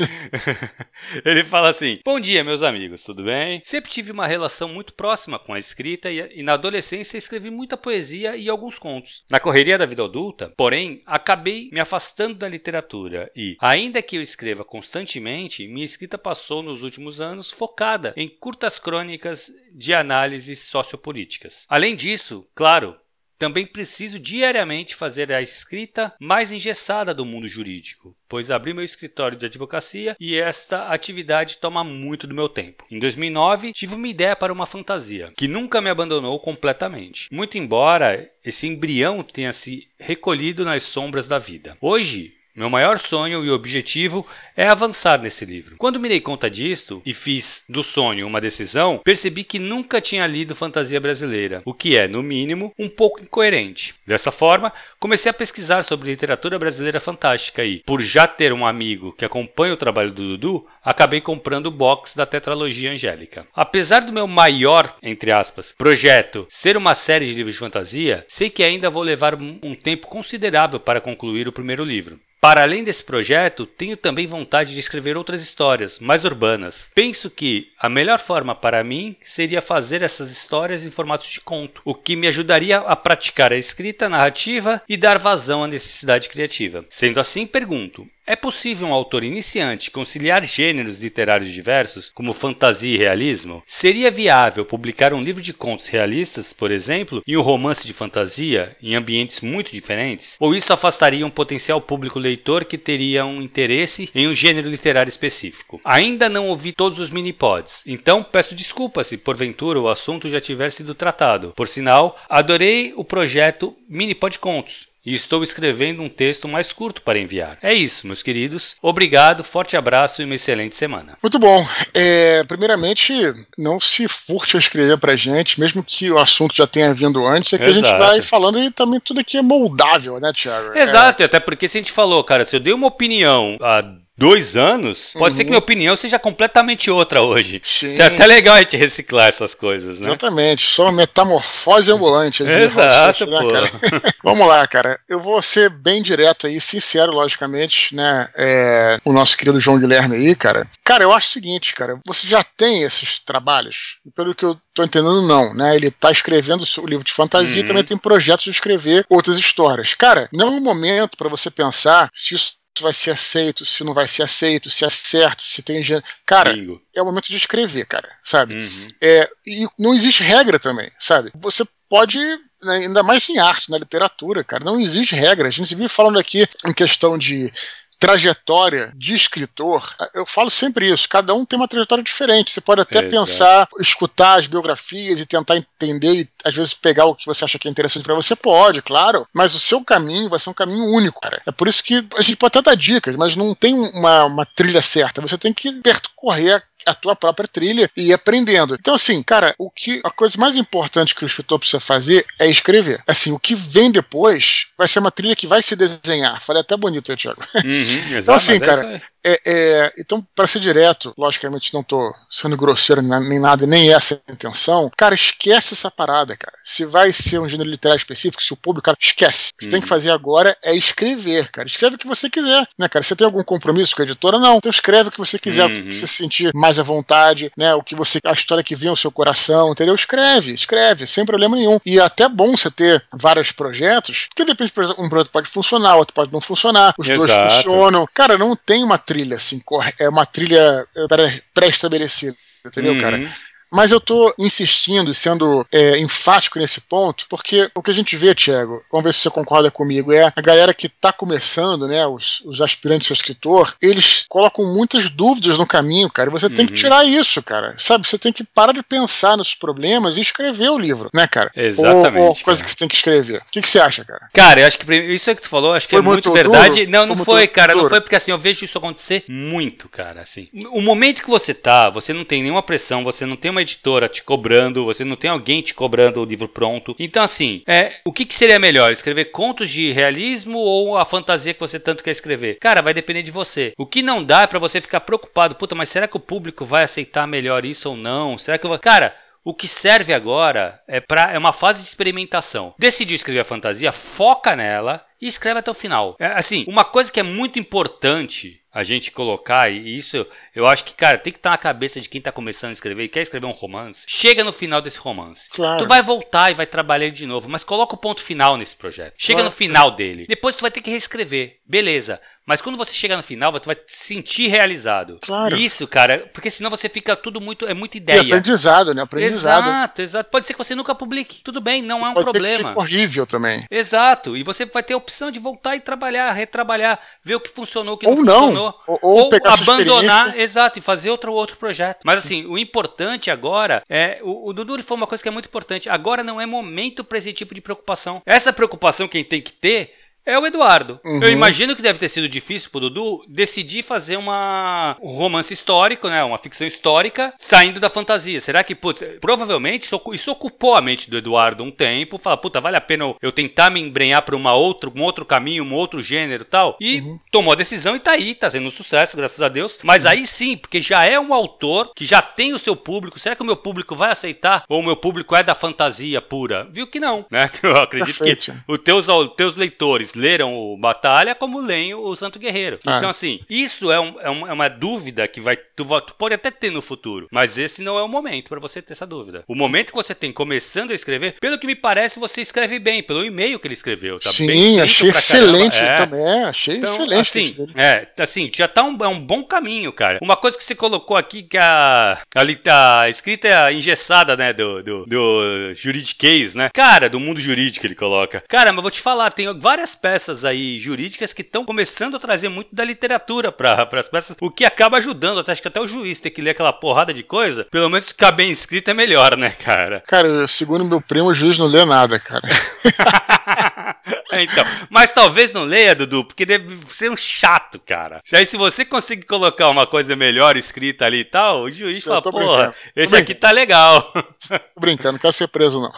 Ele fala assim: Bom dia, meus amigos, tudo bem? Sempre tive uma relação muito próxima com a escrita e, e na adolescência escrevi muita poesia e alguns contos. Na correria da vida adulta, porém, acabei me afastando da literatura e, ainda que eu escreva constantemente, minha escrita passou nos últimos anos focada em curtas crônicas de análises sociopolíticas. Além disso, claro, também preciso diariamente fazer a escrita mais engessada do mundo jurídico, pois abri meu escritório de advocacia e esta atividade toma muito do meu tempo. Em 2009, tive uma ideia para uma fantasia, que nunca me abandonou completamente, muito embora esse embrião tenha se recolhido nas sombras da vida. Hoje, meu maior sonho e objetivo é avançar nesse livro. Quando me dei conta disto e fiz do sonho uma decisão, percebi que nunca tinha lido fantasia brasileira, o que é, no mínimo, um pouco incoerente. Dessa forma, comecei a pesquisar sobre literatura brasileira fantástica e, por já ter um amigo que acompanha o trabalho do Dudu, acabei comprando o box da tetralogia Angélica. Apesar do meu maior, entre aspas, projeto ser uma série de livros de fantasia, sei que ainda vou levar um tempo considerável para concluir o primeiro livro. Para além desse projeto, tenho também vontade de escrever outras histórias, mais urbanas. Penso que a melhor forma para mim seria fazer essas histórias em formato de conto, o que me ajudaria a praticar a escrita narrativa e dar vazão à necessidade criativa. Sendo assim, pergunto: é possível um autor iniciante conciliar gêneros literários diversos, como fantasia e realismo? Seria viável publicar um livro de contos realistas, por exemplo, e um romance de fantasia, em ambientes muito diferentes? Ou isso afastaria um potencial público leitor que teria um interesse em um gênero literário específico? Ainda não ouvi todos os mini-pods, então peço desculpas se porventura o assunto já tiver sido tratado. Por sinal, adorei o projeto Mini-Pod Contos e estou escrevendo um texto mais curto para enviar. É isso, meus queridos. Obrigado, forte abraço e uma excelente semana. Muito bom. É, primeiramente, não se furte a escrever para gente, mesmo que o assunto já tenha vindo antes, é que Exato. a gente vai falando e também tudo aqui é moldável, né, Thiago? Exato, é... até porque se a gente falou, cara, se eu dei uma opinião há dois anos, pode uhum. ser que minha opinião seja completamente outra hoje. Sim. É até legal a gente reciclar essas coisas, né? Exatamente, só metamorfose ambulante. Exato, né, cara? Vamos lá, cara. Eu vou ser bem direto aí, sincero, logicamente, né? É, o nosso querido João Guilherme aí, cara. Cara, eu acho o seguinte, cara, você já tem esses trabalhos, pelo que eu tô entendendo, não, né? Ele tá escrevendo o livro de fantasia uhum. e também tem projetos de escrever outras histórias. Cara, não é um momento para você pensar se isso vai ser aceito, se não vai ser aceito, se é certo, se tem gente. Cara, Bingo. é o momento de escrever, cara, sabe? Uhum. É, e não existe regra também, sabe? Você pode né, ainda mais em arte, na literatura, cara, não existe regra. A gente vive falando aqui em questão de trajetória de escritor, eu falo sempre isso, cada um tem uma trajetória diferente. Você pode até pensar, escutar as biografias e tentar entender e às vezes pegar o que você acha que é interessante para você, pode, claro, mas o seu caminho vai ser um caminho único, cara. É por isso que a gente pode até dar dicas, mas não tem uma, uma trilha certa. Você tem que percorrer a tua própria trilha e ir aprendendo. Então, assim, cara, o que a coisa mais importante que o escritor precisa fazer é escrever. Assim, o que vem depois vai ser uma trilha que vai se desenhar. Falei até bonito, Thiago. Uhum, então, assim, é cara, é, é, então, para ser direto, logicamente não tô sendo grosseiro nem nada, nem essa é a intenção. Cara, esquece essa parada, cara. Se vai ser um gênero literário específico, se o público, cara, esquece. O que você tem que uhum. fazer agora é escrever, cara. Escreve o que você quiser, né, cara? Você tem algum compromisso com a editora? Não. Então escreve o que você quiser, uhum. o que uhum. você sentir mais à vontade, né? O que você, a história que vem ao seu coração, entendeu? Escreve, escreve, sem problema nenhum. E é até bom você ter vários projetos, porque depende, por exemplo, um projeto pode funcionar, outro pode não funcionar, os Exato. dois funcionam. Cara, não tem uma trilha assim, é uma trilha é, pré-estabelecida, entendeu, uhum. cara? Mas eu estou insistindo e sendo é, enfático nesse ponto, porque o que a gente vê, Tiago, vamos ver se você concorda comigo, é a galera que está começando, né, os, os aspirantes a escritor, eles colocam muitas dúvidas no caminho, cara. Você uhum. tem que uhum. tirar isso, cara. Sabe? Você tem que parar de pensar nos problemas e escrever o livro, né, cara? Exatamente. Ou, ou coisa que você tem que escrever. O que, que, você acha, cara? Cara, eu acho que isso é que tu falou, acho foi que é muito, muito verdade. Não, foi não foi, cara. Duro. Não foi porque assim, eu vejo isso acontecer muito, cara. Assim, o momento que você tá, você não tem nenhuma pressão, você não tem uma editora te cobrando, você não tem alguém te cobrando o livro pronto. Então, assim, é, o que, que seria melhor? Escrever contos de realismo ou a fantasia que você tanto quer escrever? Cara, vai depender de você. O que não dá é pra você ficar preocupado, puta, mas será que o público vai aceitar melhor isso ou não? Será que eu vou. Cara. O que serve agora é para é uma fase de experimentação. Decidiu escrever a fantasia, foca nela e escreve até o final. É, assim, uma coisa que é muito importante a gente colocar, e isso eu acho que, cara, tem que estar na cabeça de quem está começando a escrever e quer escrever um romance. Chega no final desse romance. Claro. Tu vai voltar e vai trabalhar de novo, mas coloca o ponto final nesse projeto. Chega claro. no final dele. Depois tu vai ter que reescrever. Beleza. Mas quando você chegar no final, você vai se sentir realizado. Claro. Isso, cara, porque senão você fica tudo muito. É muita ideia. E aprendizado, né? Aprendizado. Exato, exato. Pode ser que você nunca publique. Tudo bem, não é um Pode problema. Ser que horrível também. Exato. E você vai ter a opção de voltar e trabalhar, retrabalhar, ver o que funcionou, o que ou não, funcionou. Ou, ou, ou abandonar, exato, e fazer outro outro projeto. Mas assim, o importante agora é. O, o Dudu foi uma coisa que é muito importante. Agora não é momento para esse tipo de preocupação. Essa preocupação quem tem que ter é o Eduardo. Uhum. Eu imagino que deve ter sido difícil pro Dudu decidir fazer uma um romance histórico, né? Uma ficção histórica saindo da fantasia. Será que, putz, provavelmente isso ocupou a mente do Eduardo um tempo. Fala, puta, vale a pena eu tentar me embrenhar para uma outra, um outro caminho, um outro gênero e tal. E uhum. tomou a decisão e tá aí, tá sendo um sucesso, graças a Deus. Mas uhum. aí sim, porque já é um autor que já tem o seu público. Será que o meu público vai aceitar? Ou o meu público é da fantasia pura? Viu que não, né? Eu acredito Perfeito. que os teus, os teus leitores leram o Batalha como leem o Santo Guerreiro. Ah. Então, assim, isso é, um, é, uma, é, uma, dúvida que vai tu, tu, pode até ter no futuro, mas esse não é o momento para você ter essa dúvida. O momento que você tem começando a escrever, pelo que me parece, você escreve bem, pelo e-mail que ele escreveu. Tá Sim, achei excelente é. também, achei então, excelente. Assim, é, assim, já tá um, é um bom caminho, cara. Uma coisa que você colocou aqui, que a, a, a escrita é engessada, né, do, do, do juridiquês, né? Cara, do mundo jurídico ele coloca. Cara, mas vou te falar, tem várias peças aí jurídicas que estão começando a trazer muito da literatura para as peças, o que acaba ajudando. Até, acho que até o juiz ter que ler aquela porrada de coisa, pelo menos ficar bem escrito é melhor, né, cara? Cara, segundo meu primo, o juiz não lê nada, cara. É, então, mas talvez não leia, Dudu, porque deve ser um chato, cara. Se aí se você conseguir colocar uma coisa melhor escrita ali e tal, o juiz fala, porra, esse aqui tá legal. Tô brincando, não quero ser preso, não.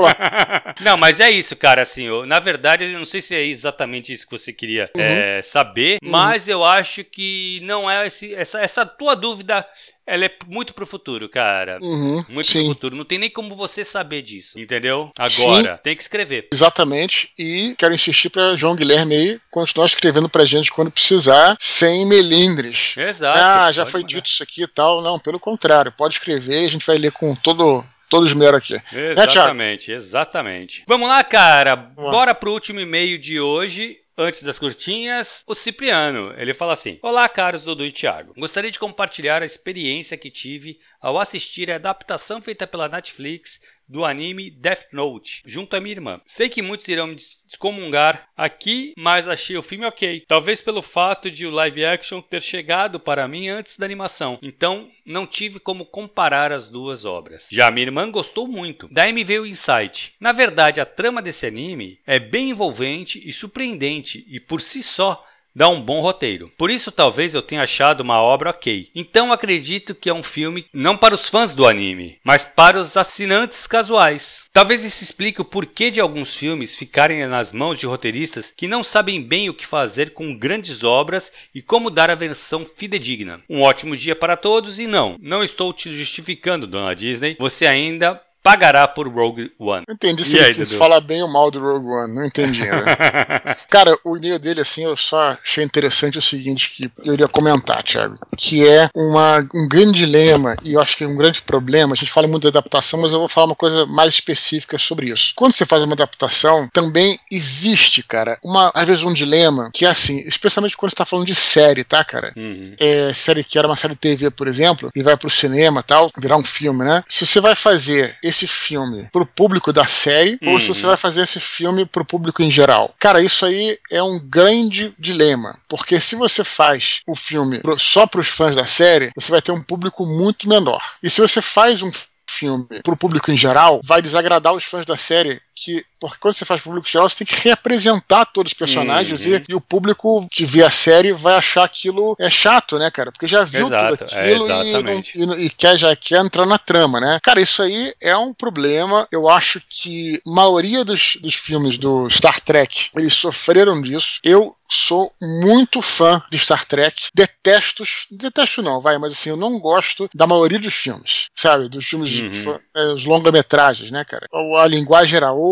não, mas é isso, cara, assim, eu, na verdade, eu não sei se é exatamente isso que você queria uhum. é, saber, uhum. mas eu acho que não é esse, essa, essa tua dúvida ela é muito pro futuro, cara. Uhum, muito sim. pro futuro. Não tem nem como você saber disso, entendeu? Agora, sim, tem que escrever. Exatamente. E quero insistir para João Guilherme aí continuar escrevendo pra gente quando precisar, sem melindres. Exato. Ah, já foi mandar. dito isso aqui e tal. Não, pelo contrário. Pode escrever a gente vai ler com todo todos meros aqui. Exatamente, né, exatamente. Vamos lá, cara. Vamos Bora pro último e-mail de hoje. Antes das curtinhas, o Cipriano. Ele fala assim: Olá, caros Dudu e Thiago. Gostaria de compartilhar a experiência que tive ao assistir a adaptação feita pela Netflix do anime Death Note, junto à minha irmã. Sei que muitos irão me descomungar aqui, mas achei o filme ok. Talvez pelo fato de o live action ter chegado para mim antes da animação, então não tive como comparar as duas obras. Já minha irmã gostou muito. Daí me veio o insight. Na verdade, a trama desse anime é bem envolvente e surpreendente e por si só dá um bom roteiro. Por isso, talvez eu tenha achado uma obra ok. Então, acredito que é um filme não para os fãs do anime, mas para os assinantes casuais. Talvez isso explique o porquê de alguns filmes ficarem nas mãos de roteiristas que não sabem bem o que fazer com grandes obras e como dar a versão fidedigna. Um ótimo dia para todos e não, não estou te justificando, dona Disney. Você ainda pagará por Rogue One. Entendi se e ele aí, quis Dudu? falar bem ou mal do Rogue One, não entendi. Né? Cara, o e-mail dele, assim, eu só achei interessante o seguinte que eu iria comentar, Thiago, que é uma, um grande dilema, e eu acho que é um grande problema, a gente fala muito de adaptação, mas eu vou falar uma coisa mais específica sobre isso. Quando você faz uma adaptação, também existe, cara, uma, às vezes um dilema, que é assim, especialmente quando você tá falando de série, tá, cara? Uhum. É, série que era uma série de TV, por exemplo, e vai pro cinema tal, virar um filme, né? Se você vai fazer esse esse filme pro público da série uhum. ou se você uhum. vai fazer esse filme pro público em geral. Cara, isso aí é um grande dilema, porque se você faz o filme só para os fãs da série, você vai ter um público muito menor. E se você faz um filme pro público em geral, vai desagradar os fãs da série que porque quando você faz público geral, você tem que representar todos os personagens uhum. e, e, o público que vê a série vai achar aquilo é chato, né, cara? Porque já viu Exato, tudo é, aquilo é, e, e, e, quer, já quer entrar na trama, né? Cara, isso aí é um problema. Eu acho que a maioria dos, dos filmes do Star Trek, eles sofreram disso. Eu sou muito fã de Star Trek. Detesto, detesto não, vai, mas assim, eu não gosto da maioria dos filmes, sabe? Dos filmes, uhum. é, os longa-metragens, né, cara? A linguagem era outra,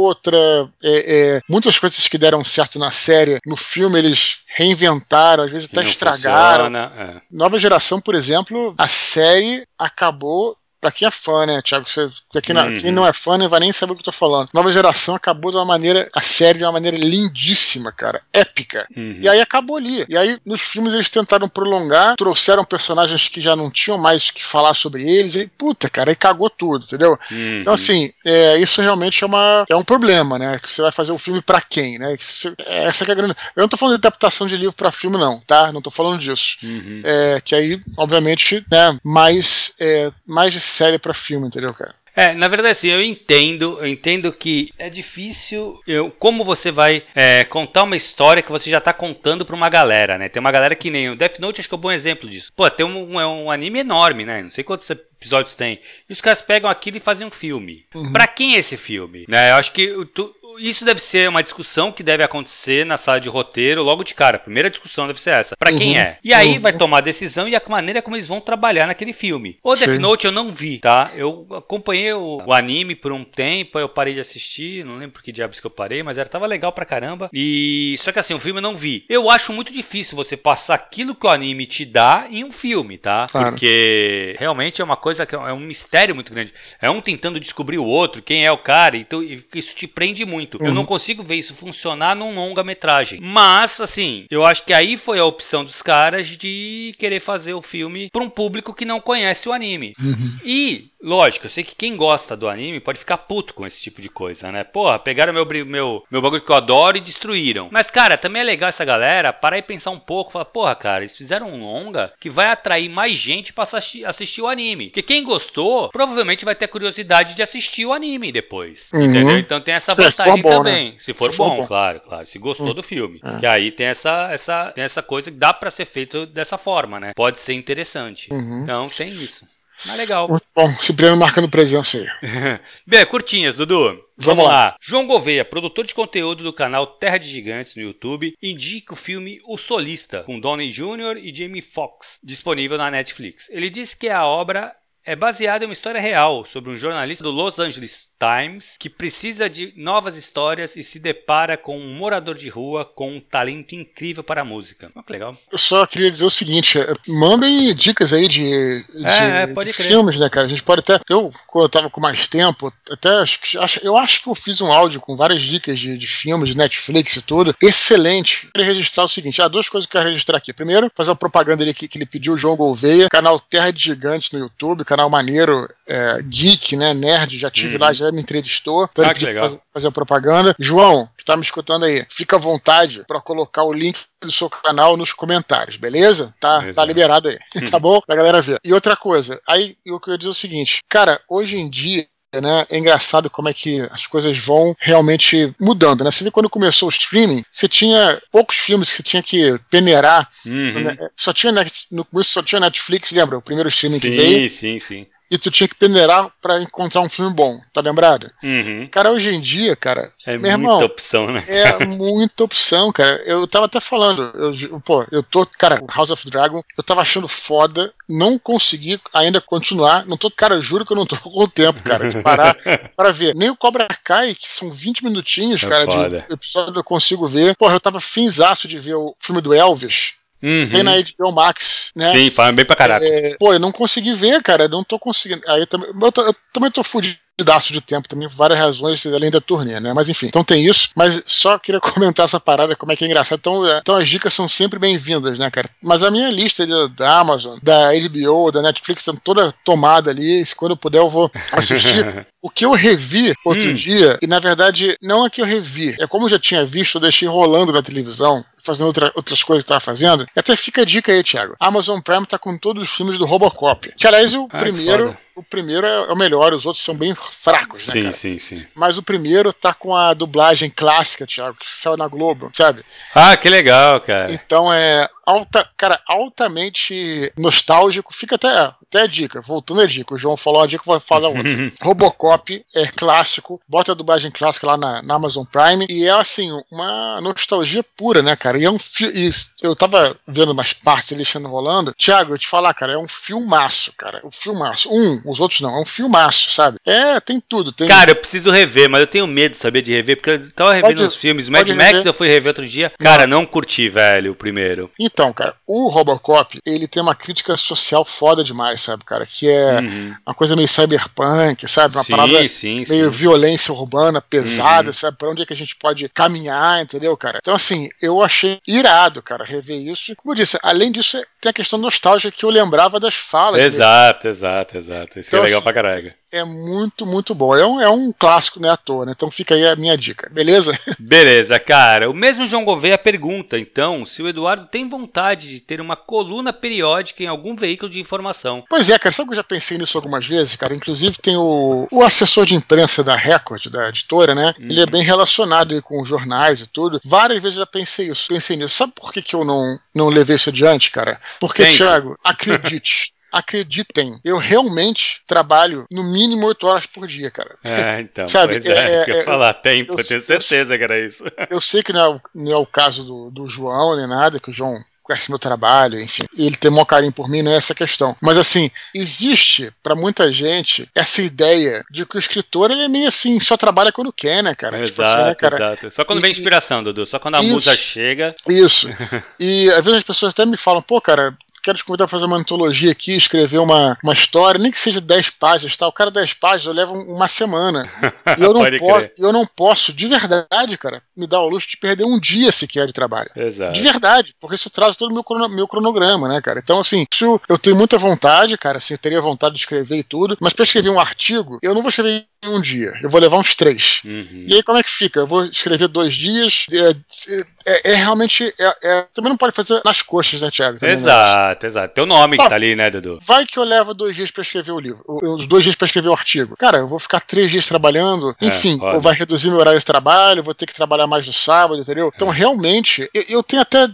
é, é, muitas coisas que deram certo na série, no filme eles reinventaram, às vezes até estragaram. Funciona, é. Nova geração, por exemplo, a série acabou Pra quem é fã, né, Thiago? Você, quem, não, uhum. quem não é fã não vai nem saber o que eu tô falando. Nova geração acabou de uma maneira, a série de uma maneira lindíssima, cara. Épica. Uhum. E aí acabou ali. E aí, nos filmes, eles tentaram prolongar, trouxeram personagens que já não tinham mais que falar sobre eles. E, puta, cara, aí cagou tudo, entendeu? Uhum. Então, assim, é, isso realmente é, uma, é um problema, né? Que você vai fazer o um filme pra quem, né? Você, é, essa que é a grande. Eu não tô falando de adaptação de livro pra filme, não, tá? Não tô falando disso. Uhum. É, que aí, obviamente, né, mais, é, mais de série para filme, entendeu, cara? É, na verdade, assim, eu entendo, eu entendo que é difícil eu, como você vai é, contar uma história que você já tá contando pra uma galera, né? Tem uma galera que nem o Death Note, acho que é um bom exemplo disso. Pô, tem um, é um anime enorme, né? Não sei quantos episódios tem. E os caras pegam aquilo e fazem um filme. Uhum. Pra quem é esse filme? Né? Eu acho que tu, isso deve ser uma discussão que deve acontecer na sala de roteiro logo de cara. A primeira discussão deve ser essa. Para quem uhum. é? E aí uhum. vai tomar a decisão e a maneira como eles vão trabalhar naquele filme. O Death Sim. Note eu não vi, tá? Eu acompanhei o, o, anime por um tempo, eu parei de assistir, não lembro por que diabos que eu parei, mas era tava legal pra caramba. E só que assim, o filme eu não vi. Eu acho muito difícil você passar aquilo que o anime te dá em um filme, tá? Claro. Porque realmente é uma coisa que é um mistério muito grande. É um tentando descobrir o outro, quem é o cara, então isso te prende muito muito. Uhum. Eu não consigo ver isso funcionar num longa-metragem. Mas, assim, eu acho que aí foi a opção dos caras de querer fazer o filme para um público que não conhece o anime. Uhum. E Lógico, eu sei que quem gosta do anime pode ficar puto com esse tipo de coisa, né? Porra, pegaram meu, meu, meu bagulho que eu adoro e destruíram. Mas, cara, também é legal essa galera parar e pensar um pouco. Falar, porra, cara, eles fizeram um longa que vai atrair mais gente pra assistir, assistir o anime. Porque quem gostou, provavelmente vai ter curiosidade de assistir o anime depois. Uhum. Entendeu? Então tem essa vantagem bom, também. Né? Se, for, se bom, for bom, claro, claro. Se gostou uhum. do filme. Uhum. Que aí tem essa, essa, tem essa coisa que dá para ser feito dessa forma, né? Pode ser interessante. Uhum. Então tem isso. Mas legal. Muito bom, Cipriano marcando presença aí. Bem, curtinhas, Dudu. Vamos, Vamos lá. lá. João Gouveia, produtor de conteúdo do canal Terra de Gigantes no YouTube, indica o filme O Solista, com Donnie Jr. e Jamie Foxx, disponível na Netflix. Ele diz que a obra é baseada em uma história real sobre um jornalista do Los Angeles Times que precisa de novas histórias e se depara com um morador de rua com um talento incrível para a música. Oh, que legal. Eu só queria dizer o seguinte: é, mandem dicas aí de, de, é, de filmes, né, cara? A gente pode até. Eu, quando eu tava com mais tempo, até acho, eu acho que eu fiz um áudio com várias dicas de, de filmes, de Netflix e tudo. Excelente. Eu queria registrar o seguinte: há duas coisas que eu quero registrar aqui. Primeiro, fazer uma propaganda ali que, que ele pediu o João Gouveia, canal Terra de Gigantes no YouTube, canal maneiro, é, geek, né? Nerd, já tive uhum. lá, já me entrevistou. Então ah, que legal. Fazer, fazer propaganda. João, que tá me escutando aí, fica à vontade para colocar o link do seu canal nos comentários, beleza? Tá, tá liberado aí, tá bom? Pra galera ver. E outra coisa, aí eu queria dizer o seguinte, cara, hoje em dia né? É engraçado como é que as coisas vão realmente mudando, né? Você vê quando começou o streaming, você tinha poucos filmes que você tinha que peneirar. Uhum. Né? Só tinha no começo só tinha Netflix, lembra? O primeiro streaming sim, que veio. Sim, sim, sim e tu tinha que peneirar para encontrar um filme bom, tá lembrado? Uhum. Cara, hoje em dia, cara. É muita irmão, opção, né? É muita opção, cara. Eu tava até falando, eu, pô, eu tô, cara, House of Dragon, eu tava achando foda, não consegui ainda continuar. Não tô, cara, juro que eu não tô com o tempo, cara, de parar para ver. Nem o Cobra Kai, que são 20 minutinhos, é cara, foda. de episódio eu consigo ver. Porra, eu tava finzaço de ver o filme do Elvis. Uhum. Tem na HBO Max, né? Sim, fala bem pra caraca. É, pô, eu não consegui ver, cara. Eu não tô conseguindo. Aí eu também, eu, tô, eu também tô fudido pedaço de tempo também, por várias razões, além da turnê, né? Mas enfim, então tem isso. Mas só queria comentar essa parada, como é que é engraçado. Então, é, então as dicas são sempre bem-vindas, né, cara? Mas a minha lista de, da Amazon, da HBO, da Netflix, toda tomada ali. Se quando eu puder, eu vou assistir. o que eu revi outro hum. dia, e na verdade, não é que eu revi, é como eu já tinha visto, eu deixei rolando na televisão, fazendo outra, outras coisas que eu tava fazendo. E até fica a dica aí, Thiago. Amazon Prime tá com todos os filmes do Robocop. Que aliás, o primeiro o primeiro é, o melhor, os outros são bem fracos, né? Sim, cara? sim, sim. Mas o primeiro tá com a dublagem clássica, Thiago, que saiu na Globo, sabe? Ah, que legal, cara. Então é alta, cara, altamente nostálgico. Fica até, até a dica, voltando a dica. O João falou uma dica, vou falar outra. Robocop é clássico, bota a dublagem clássica lá na, na, Amazon Prime e é assim, uma nostalgia pura, né, cara? E é um filme. Eu tava vendo umas partes ali rolando. Thiago, eu te falar, cara, é um filmaço, cara. Um filmaço. Um, os outros não. É um filmaço, sabe? É, tem tudo. Tem... Cara, eu preciso rever, mas eu tenho medo, saber de rever, porque eu tava revendo pode, os filmes. Mad Max rever. eu fui rever outro dia. Cara, não. não curti, velho, o primeiro. Então, cara, o Robocop, ele tem uma crítica social foda demais, sabe, cara? Que é uhum. uma coisa meio cyberpunk, sabe? Uma sim, parada sim, meio sim. violência urbana, pesada, uhum. sabe? Pra onde é que a gente pode caminhar, entendeu, cara? Então, assim, eu achei irado, cara, rever isso. Como eu disse, além disso, tem a questão nostálgica que eu lembrava das falas. Exato, dele. exato, exato. Isso então, é legal assim, pra caralho. É muito, muito bom. É um, é um clássico, né, à toa, né? Então fica aí a minha dica, beleza? Beleza, cara. O mesmo João Gouveia pergunta, então, se o Eduardo tem vontade de ter uma coluna periódica em algum veículo de informação. Pois é, cara, sabe que eu já pensei nisso algumas vezes, cara? Inclusive tem o, o assessor de imprensa da Record, da editora, né? Ele é bem relacionado com os jornais e tudo. Várias vezes eu já pensei isso, pensei nisso. Sabe por que, que eu não, não levei isso adiante, cara? Porque, Thiago, acredite. acreditem, eu realmente trabalho no mínimo 8 horas por dia, cara. É, então. Sabe? Pois é, é, é, eu falar, tempo, eu, tenho certeza eu, que era isso. Eu sei que não é, não é o caso do, do João nem nada, que o João conhece meu trabalho, enfim. Ele tem maior carinho por mim, não é essa questão. Mas assim, existe para muita gente essa ideia de que o escritor ele é meio assim, só trabalha quando quer, né, cara? Exato, tipo assim, né, cara? exato. Só quando e, vem inspiração, Dudu. Só quando a isso, musa chega. Isso. e às vezes as pessoas até me falam, pô, cara, quero te convidar a fazer uma antologia aqui, escrever uma, uma história, nem que seja 10 páginas, tá? O cara 10 páginas, eu levo uma semana. E eu não, posso, eu não posso, de verdade, cara, me dar o luxo de perder um dia sequer de trabalho. Exato. De verdade, porque isso traz todo o meu, crono, meu cronograma, né, cara? Então, assim, isso eu tenho muita vontade, cara, assim, eu teria vontade de escrever e tudo, mas para escrever um artigo, eu não vou escrever um dia, eu vou levar uns três. Uhum. E aí, como é que fica? Eu vou escrever dois dias, é, é, é realmente. É, é, também não pode fazer nas coxas, né, Thiago? Também exato, exato. Teu nome tá, que tá ali, né, Dudu? Vai que eu levo dois dias para escrever o livro, os dois dias para escrever o artigo. Cara, eu vou ficar três dias trabalhando, é, enfim, ou vai reduzir meu horário de trabalho, vou ter que trabalhar mais no sábado, entendeu? Então, é. realmente, eu, eu tenho até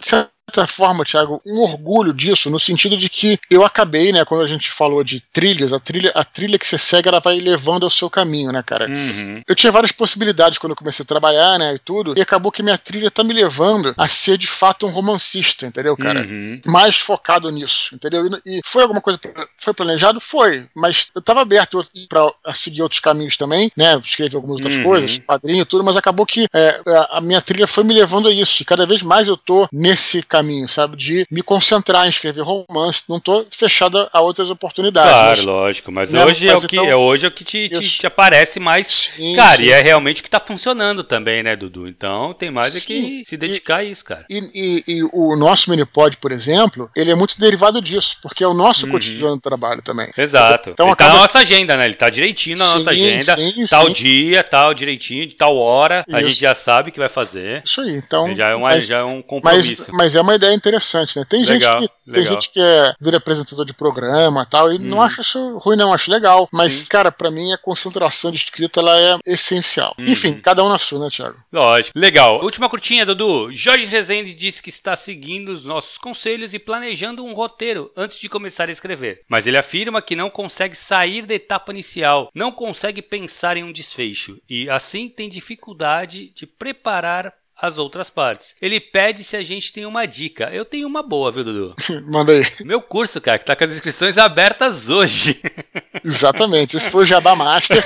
certa forma, Thiago, um orgulho disso, no sentido de que eu acabei, né, quando a gente falou de trilhas, a trilha, a trilha que você segue, ela vai levando ao seu caminho, né, cara? Uhum. Eu tinha várias possibilidades quando eu comecei a trabalhar, né, e tudo, e acabou que minha trilha tá me levando a ser de fato um romancista, entendeu, cara? Uhum. Mais focado nisso, entendeu? E, e, foi alguma coisa, foi planejado? Foi, mas eu tava aberto para seguir outros caminhos também, né, escrever algumas outras uhum. coisas, padrinho e tudo, mas acabou que é, a minha trilha foi me levando a isso, e cada vez mais eu tô nesse caminho caminho, sabe? De me concentrar em escrever romance. Não tô fechada a outras oportunidades. Claro, mas, lógico. Mas né, hoje, é mas o que, então- é hoje é o que te, te, te aparece mais. Sim, cara, sim. e é realmente o que tá funcionando também, né, Dudu? Então tem mais é que Sim. se dedicar a isso, cara. E, e- e o nosso minipod, por exemplo, ele é muito derivado disso, porque é o nosso Uhum. cotidiano do trabalho também. Exato. Então Ele tá acaba- na nossa agenda, né? Ele tá direitinho na Sim, nossa agenda. sim, tal sim. dia, tal direitinho, de tal hora. A Isso. gente já sabe que vai fazer. Isso aí, então. já, é uma, mas, já é um mas, compromisso. mas é uma ideia interessante, né? Tem Legal, gente que tem legal. gente que é, vira apresentador de programa e tal, e não Uhum. acha isso ruim, não, acho legal. Mas, Sim. cara, pra mim a concentração de escrita ela é essencial. Uhum. Enfim, cada um na sua, né, Thiago? Lógico. Legal. Última curtinha, Dudu. Jorge Rezende disse que está seguindo os nossos conselhos e planejando um roteiro antes de começar a escrever. Mas ele afirma que não consegue sair da etapa inicial, não consegue pensar em um desfecho e, assim, tem dificuldade de preparar as outras partes. Ele pede se a gente tem uma dica. Eu tenho uma boa, viu, Dudu? Manda aí. Meu curso, cara, que tá com as inscrições abertas hoje. Exatamente. Esse foi o Jabá Master.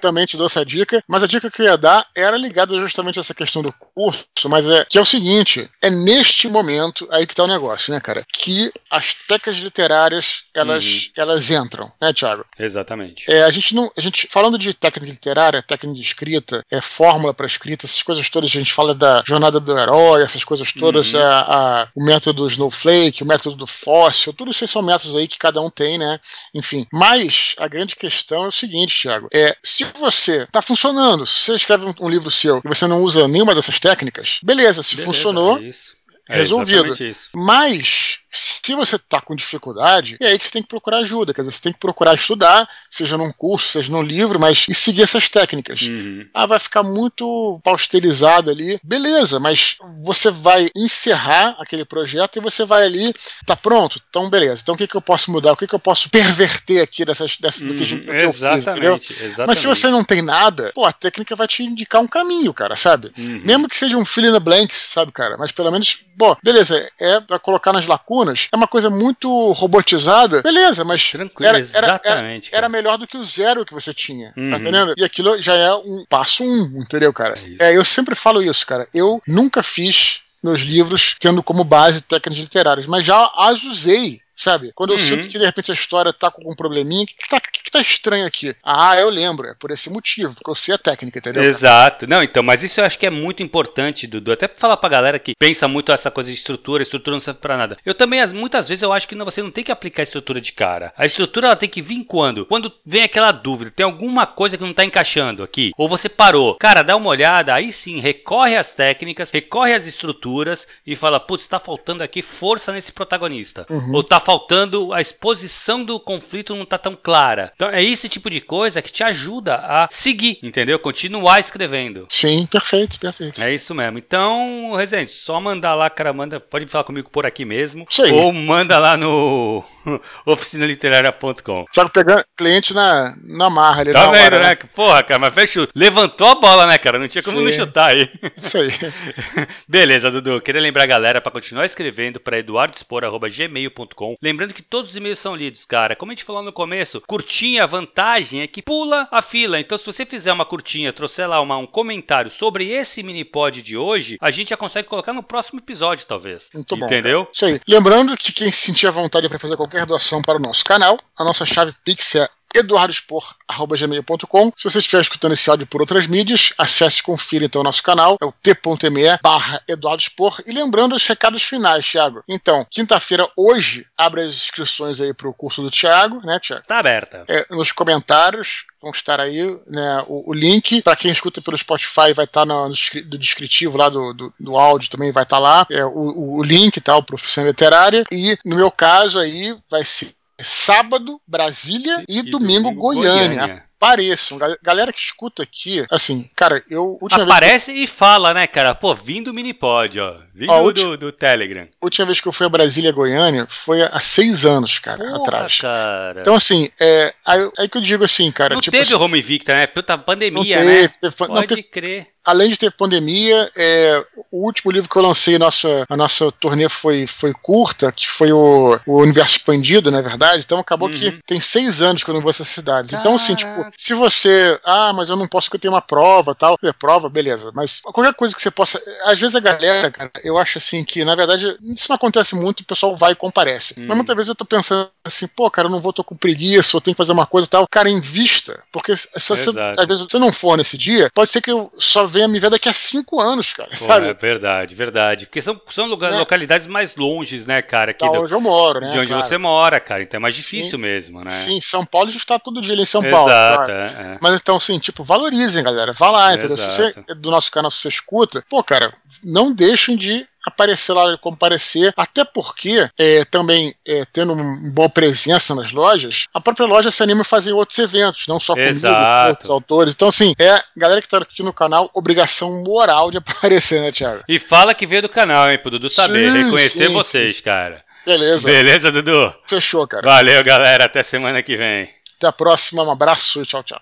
Também te dou essa dica. Mas a dica que eu ia dar era ligada justamente a essa questão do curso, mas é que é o seguinte: é neste momento aí que tá o negócio, né, cara? Que as técnicas literárias elas, Uhum. elas entram, né, Thiago? Exatamente. É, a gente não. A gente, falando de técnica literária, técnica de escrita, é fórmula para escrita, essas coisas todas, a gente fala da jornada do herói, essas coisas todas, Uhum. é, a- o método Snowflake, o método do fóssil, tudo isso aí são métodos aí que cada um tem, né? Enfim. Mas a grande questão é o seguinte, Thiago: é se você tá funcionando, se você escreve um, um livro seu e você não usa nenhuma dessas técnicas, beleza, se Beleza, funcionou, é isso. É resolvido. mas, se você tá com dificuldade, é aí que você tem que procurar ajuda. Quer dizer, você tem que procurar estudar, seja num curso, seja num livro, mas e seguir essas técnicas. Uhum. Ah, vai ficar muito pausterizado ali. Beleza, mas você vai encerrar aquele projeto e você vai ali, tá pronto? Então, beleza. Então, o que, que eu posso mudar? O que, que eu posso perverter aqui dessas, dessas do que, a gente- do Uhum, que eu fiz? Exatamente, exatamente. Mas se você não tem nada, pô, a técnica vai te indicar um caminho, cara, sabe? Uhum. Mesmo que seja um fill in the blanks, sabe, cara? Mas pelo menos, pô, beleza, é pra colocar nas lacunas, é uma coisa muito robotizada, beleza, mas Tranquilo, era, era, era, era melhor do que o zero que você tinha, Uhum. tá entendendo? E aquilo já é um passo um, entendeu, cara? É. É, eu sempre falo isso, cara. Eu nunca fiz meus livros tendo como base técnicas literárias, mas já as usei. Sabe? Quando eu Uhum. sinto que de repente a história tá com algum probleminha, o que, que, tá, que, que tá estranho aqui? Ah, eu lembro, é por esse motivo, porque eu sei a técnica, entendeu? Exato. Não, então, mas isso eu acho que é muito importante, Dudu. Até pra falar pra galera que pensa muito essa coisa de estrutura, estrutura não serve pra nada. Eu também, as- muitas vezes, eu acho que não, você não tem que aplicar a estrutura de cara. A estrutura ela tem que vir quando? Quando vem aquela dúvida, tem alguma coisa que não tá encaixando aqui. Ou você parou. Cara, dá uma olhada, aí sim, recorre às técnicas, recorre às estruturas e fala, putz, tá faltando aqui força nesse protagonista. Ou tá faltando a exposição do conflito não tá tão clara. Então é esse tipo de coisa que te ajuda a seguir, entendeu? Continuar escrevendo. Sim, perfeito, perfeito. É isso mesmo. Então, Rezende, só mandar lá, cara, manda, pode falar comigo por aqui mesmo. Aí. Ou manda lá no oficinaliteraria.com. Só pegando cliente na, na marra ali. Tá vendo, hora, né? Porra, cara, mas fechou. Levantou a bola, né, cara? Não tinha como Sim. não chutar aí. Isso aí. Beleza, Dudu. Queria lembrar a galera para continuar escrevendo para eduardospor.gmail.com. Lembrando que todos os e-mails são lidos, cara. Como a gente falou no começo, curtinha, a vantagem é que pula a fila. Então, se você fizer uma curtinha, trouxer lá uma- um comentário sobre esse mini pod de hoje, a gente já consegue colocar no próximo episódio, talvez. Muito bom. Entendeu? cara. Isso aí. Lembrando que quem se sentir à vontade para fazer qualquer doação para o nosso canal, a nossa chave Pix é eduardospor.gmail.com. Se você estiver escutando esse áudio por outras mídias, acesse e confira então o nosso canal, é o t.me barra eduardospor. E lembrando os recados finais, Thiago. Então, quinta-feira, hoje, abre as inscrições aí para o curso do Thiago, né, Thiago? Tá aberta. É, nos comentários vão estar aí né, o, o link. Para quem escuta pelo Spotify, vai estar no, no do descritivo lá do, do, do áudio também, vai estar lá. É, o, o- o link, tá? O Profissão Literária. E no meu caso aí, vai ser sábado, Brasília e, domingo, Goiânia. Apareçam. Gal- Galera que escuta aqui, assim, cara, eu. Aparece e fala, né, cara? Pô, vim do Minipod, ó. Vim Ó, do, ulti- do, do Telegram. última vez que eu fui a Brasília Goiânia foi há seis anos, cara, Porra, atrás. cara. Então, assim, é, aí, que eu digo assim, cara, não tipo teve assim, o Home Victor, né? Puta não pandemia, teve, né? teve- não Pode teve crer. Além de ter pandemia, é, o último livro que eu lancei, nossa, a nossa turnê foi, foi curta, que foi o, o Universo Expandido, na verdade. Então acabou uhum. que tem seis anos que eu não vou essas cidades. Caraca. Então, assim, tipo, se você. Ah, mas eu não posso porque eu tenho uma prova tal. É, prova, beleza. Mas qualquer coisa que você possa. Às vezes a galera, cara, eu acho assim que, na verdade, isso não acontece muito, o pessoal vai e comparece. Uhum. Mas muitas vezes eu tô pensando assim, pô, cara, eu não vou, tô com preguiça, ou tenho que fazer uma coisa e tal. Cara, invista. Porque se às vezes, você não for nesse dia, pode ser que eu só venha me ver daqui a cinco anos, cara. Pô, sabe? É verdade, verdade. Porque são, são lugares, é. localidades mais longes, né, cara? Aqui da do, onde eu moro, né? De onde você mora, cara. Então é mais difícil Sim. mesmo, né? Sim, São Paulo já está todo dia ali em São Exato, Paulo. Exato, é, é. Mas então, assim, tipo, valorizem, galera. Vá lá, entendeu? Se você, do nosso canal, se você escuta, pô, cara, não deixem de aparecer lá, comparecer, até porque é, também é, tendo uma boa presença nas lojas, a própria loja se anima a fazer outros eventos, não só comigo, com outros autores. Então, assim, é galera que tá aqui no canal, obrigação moral de aparecer, né, Thiago? E fala que veio do canal, hein, pro Dudu saber, sim, reconhecer sim, vocês, sim. cara. Beleza. Beleza, Dudu? Fechou, cara. Valeu, galera. Até semana que vem. Até a próxima. Um abraço e tchau, tchau.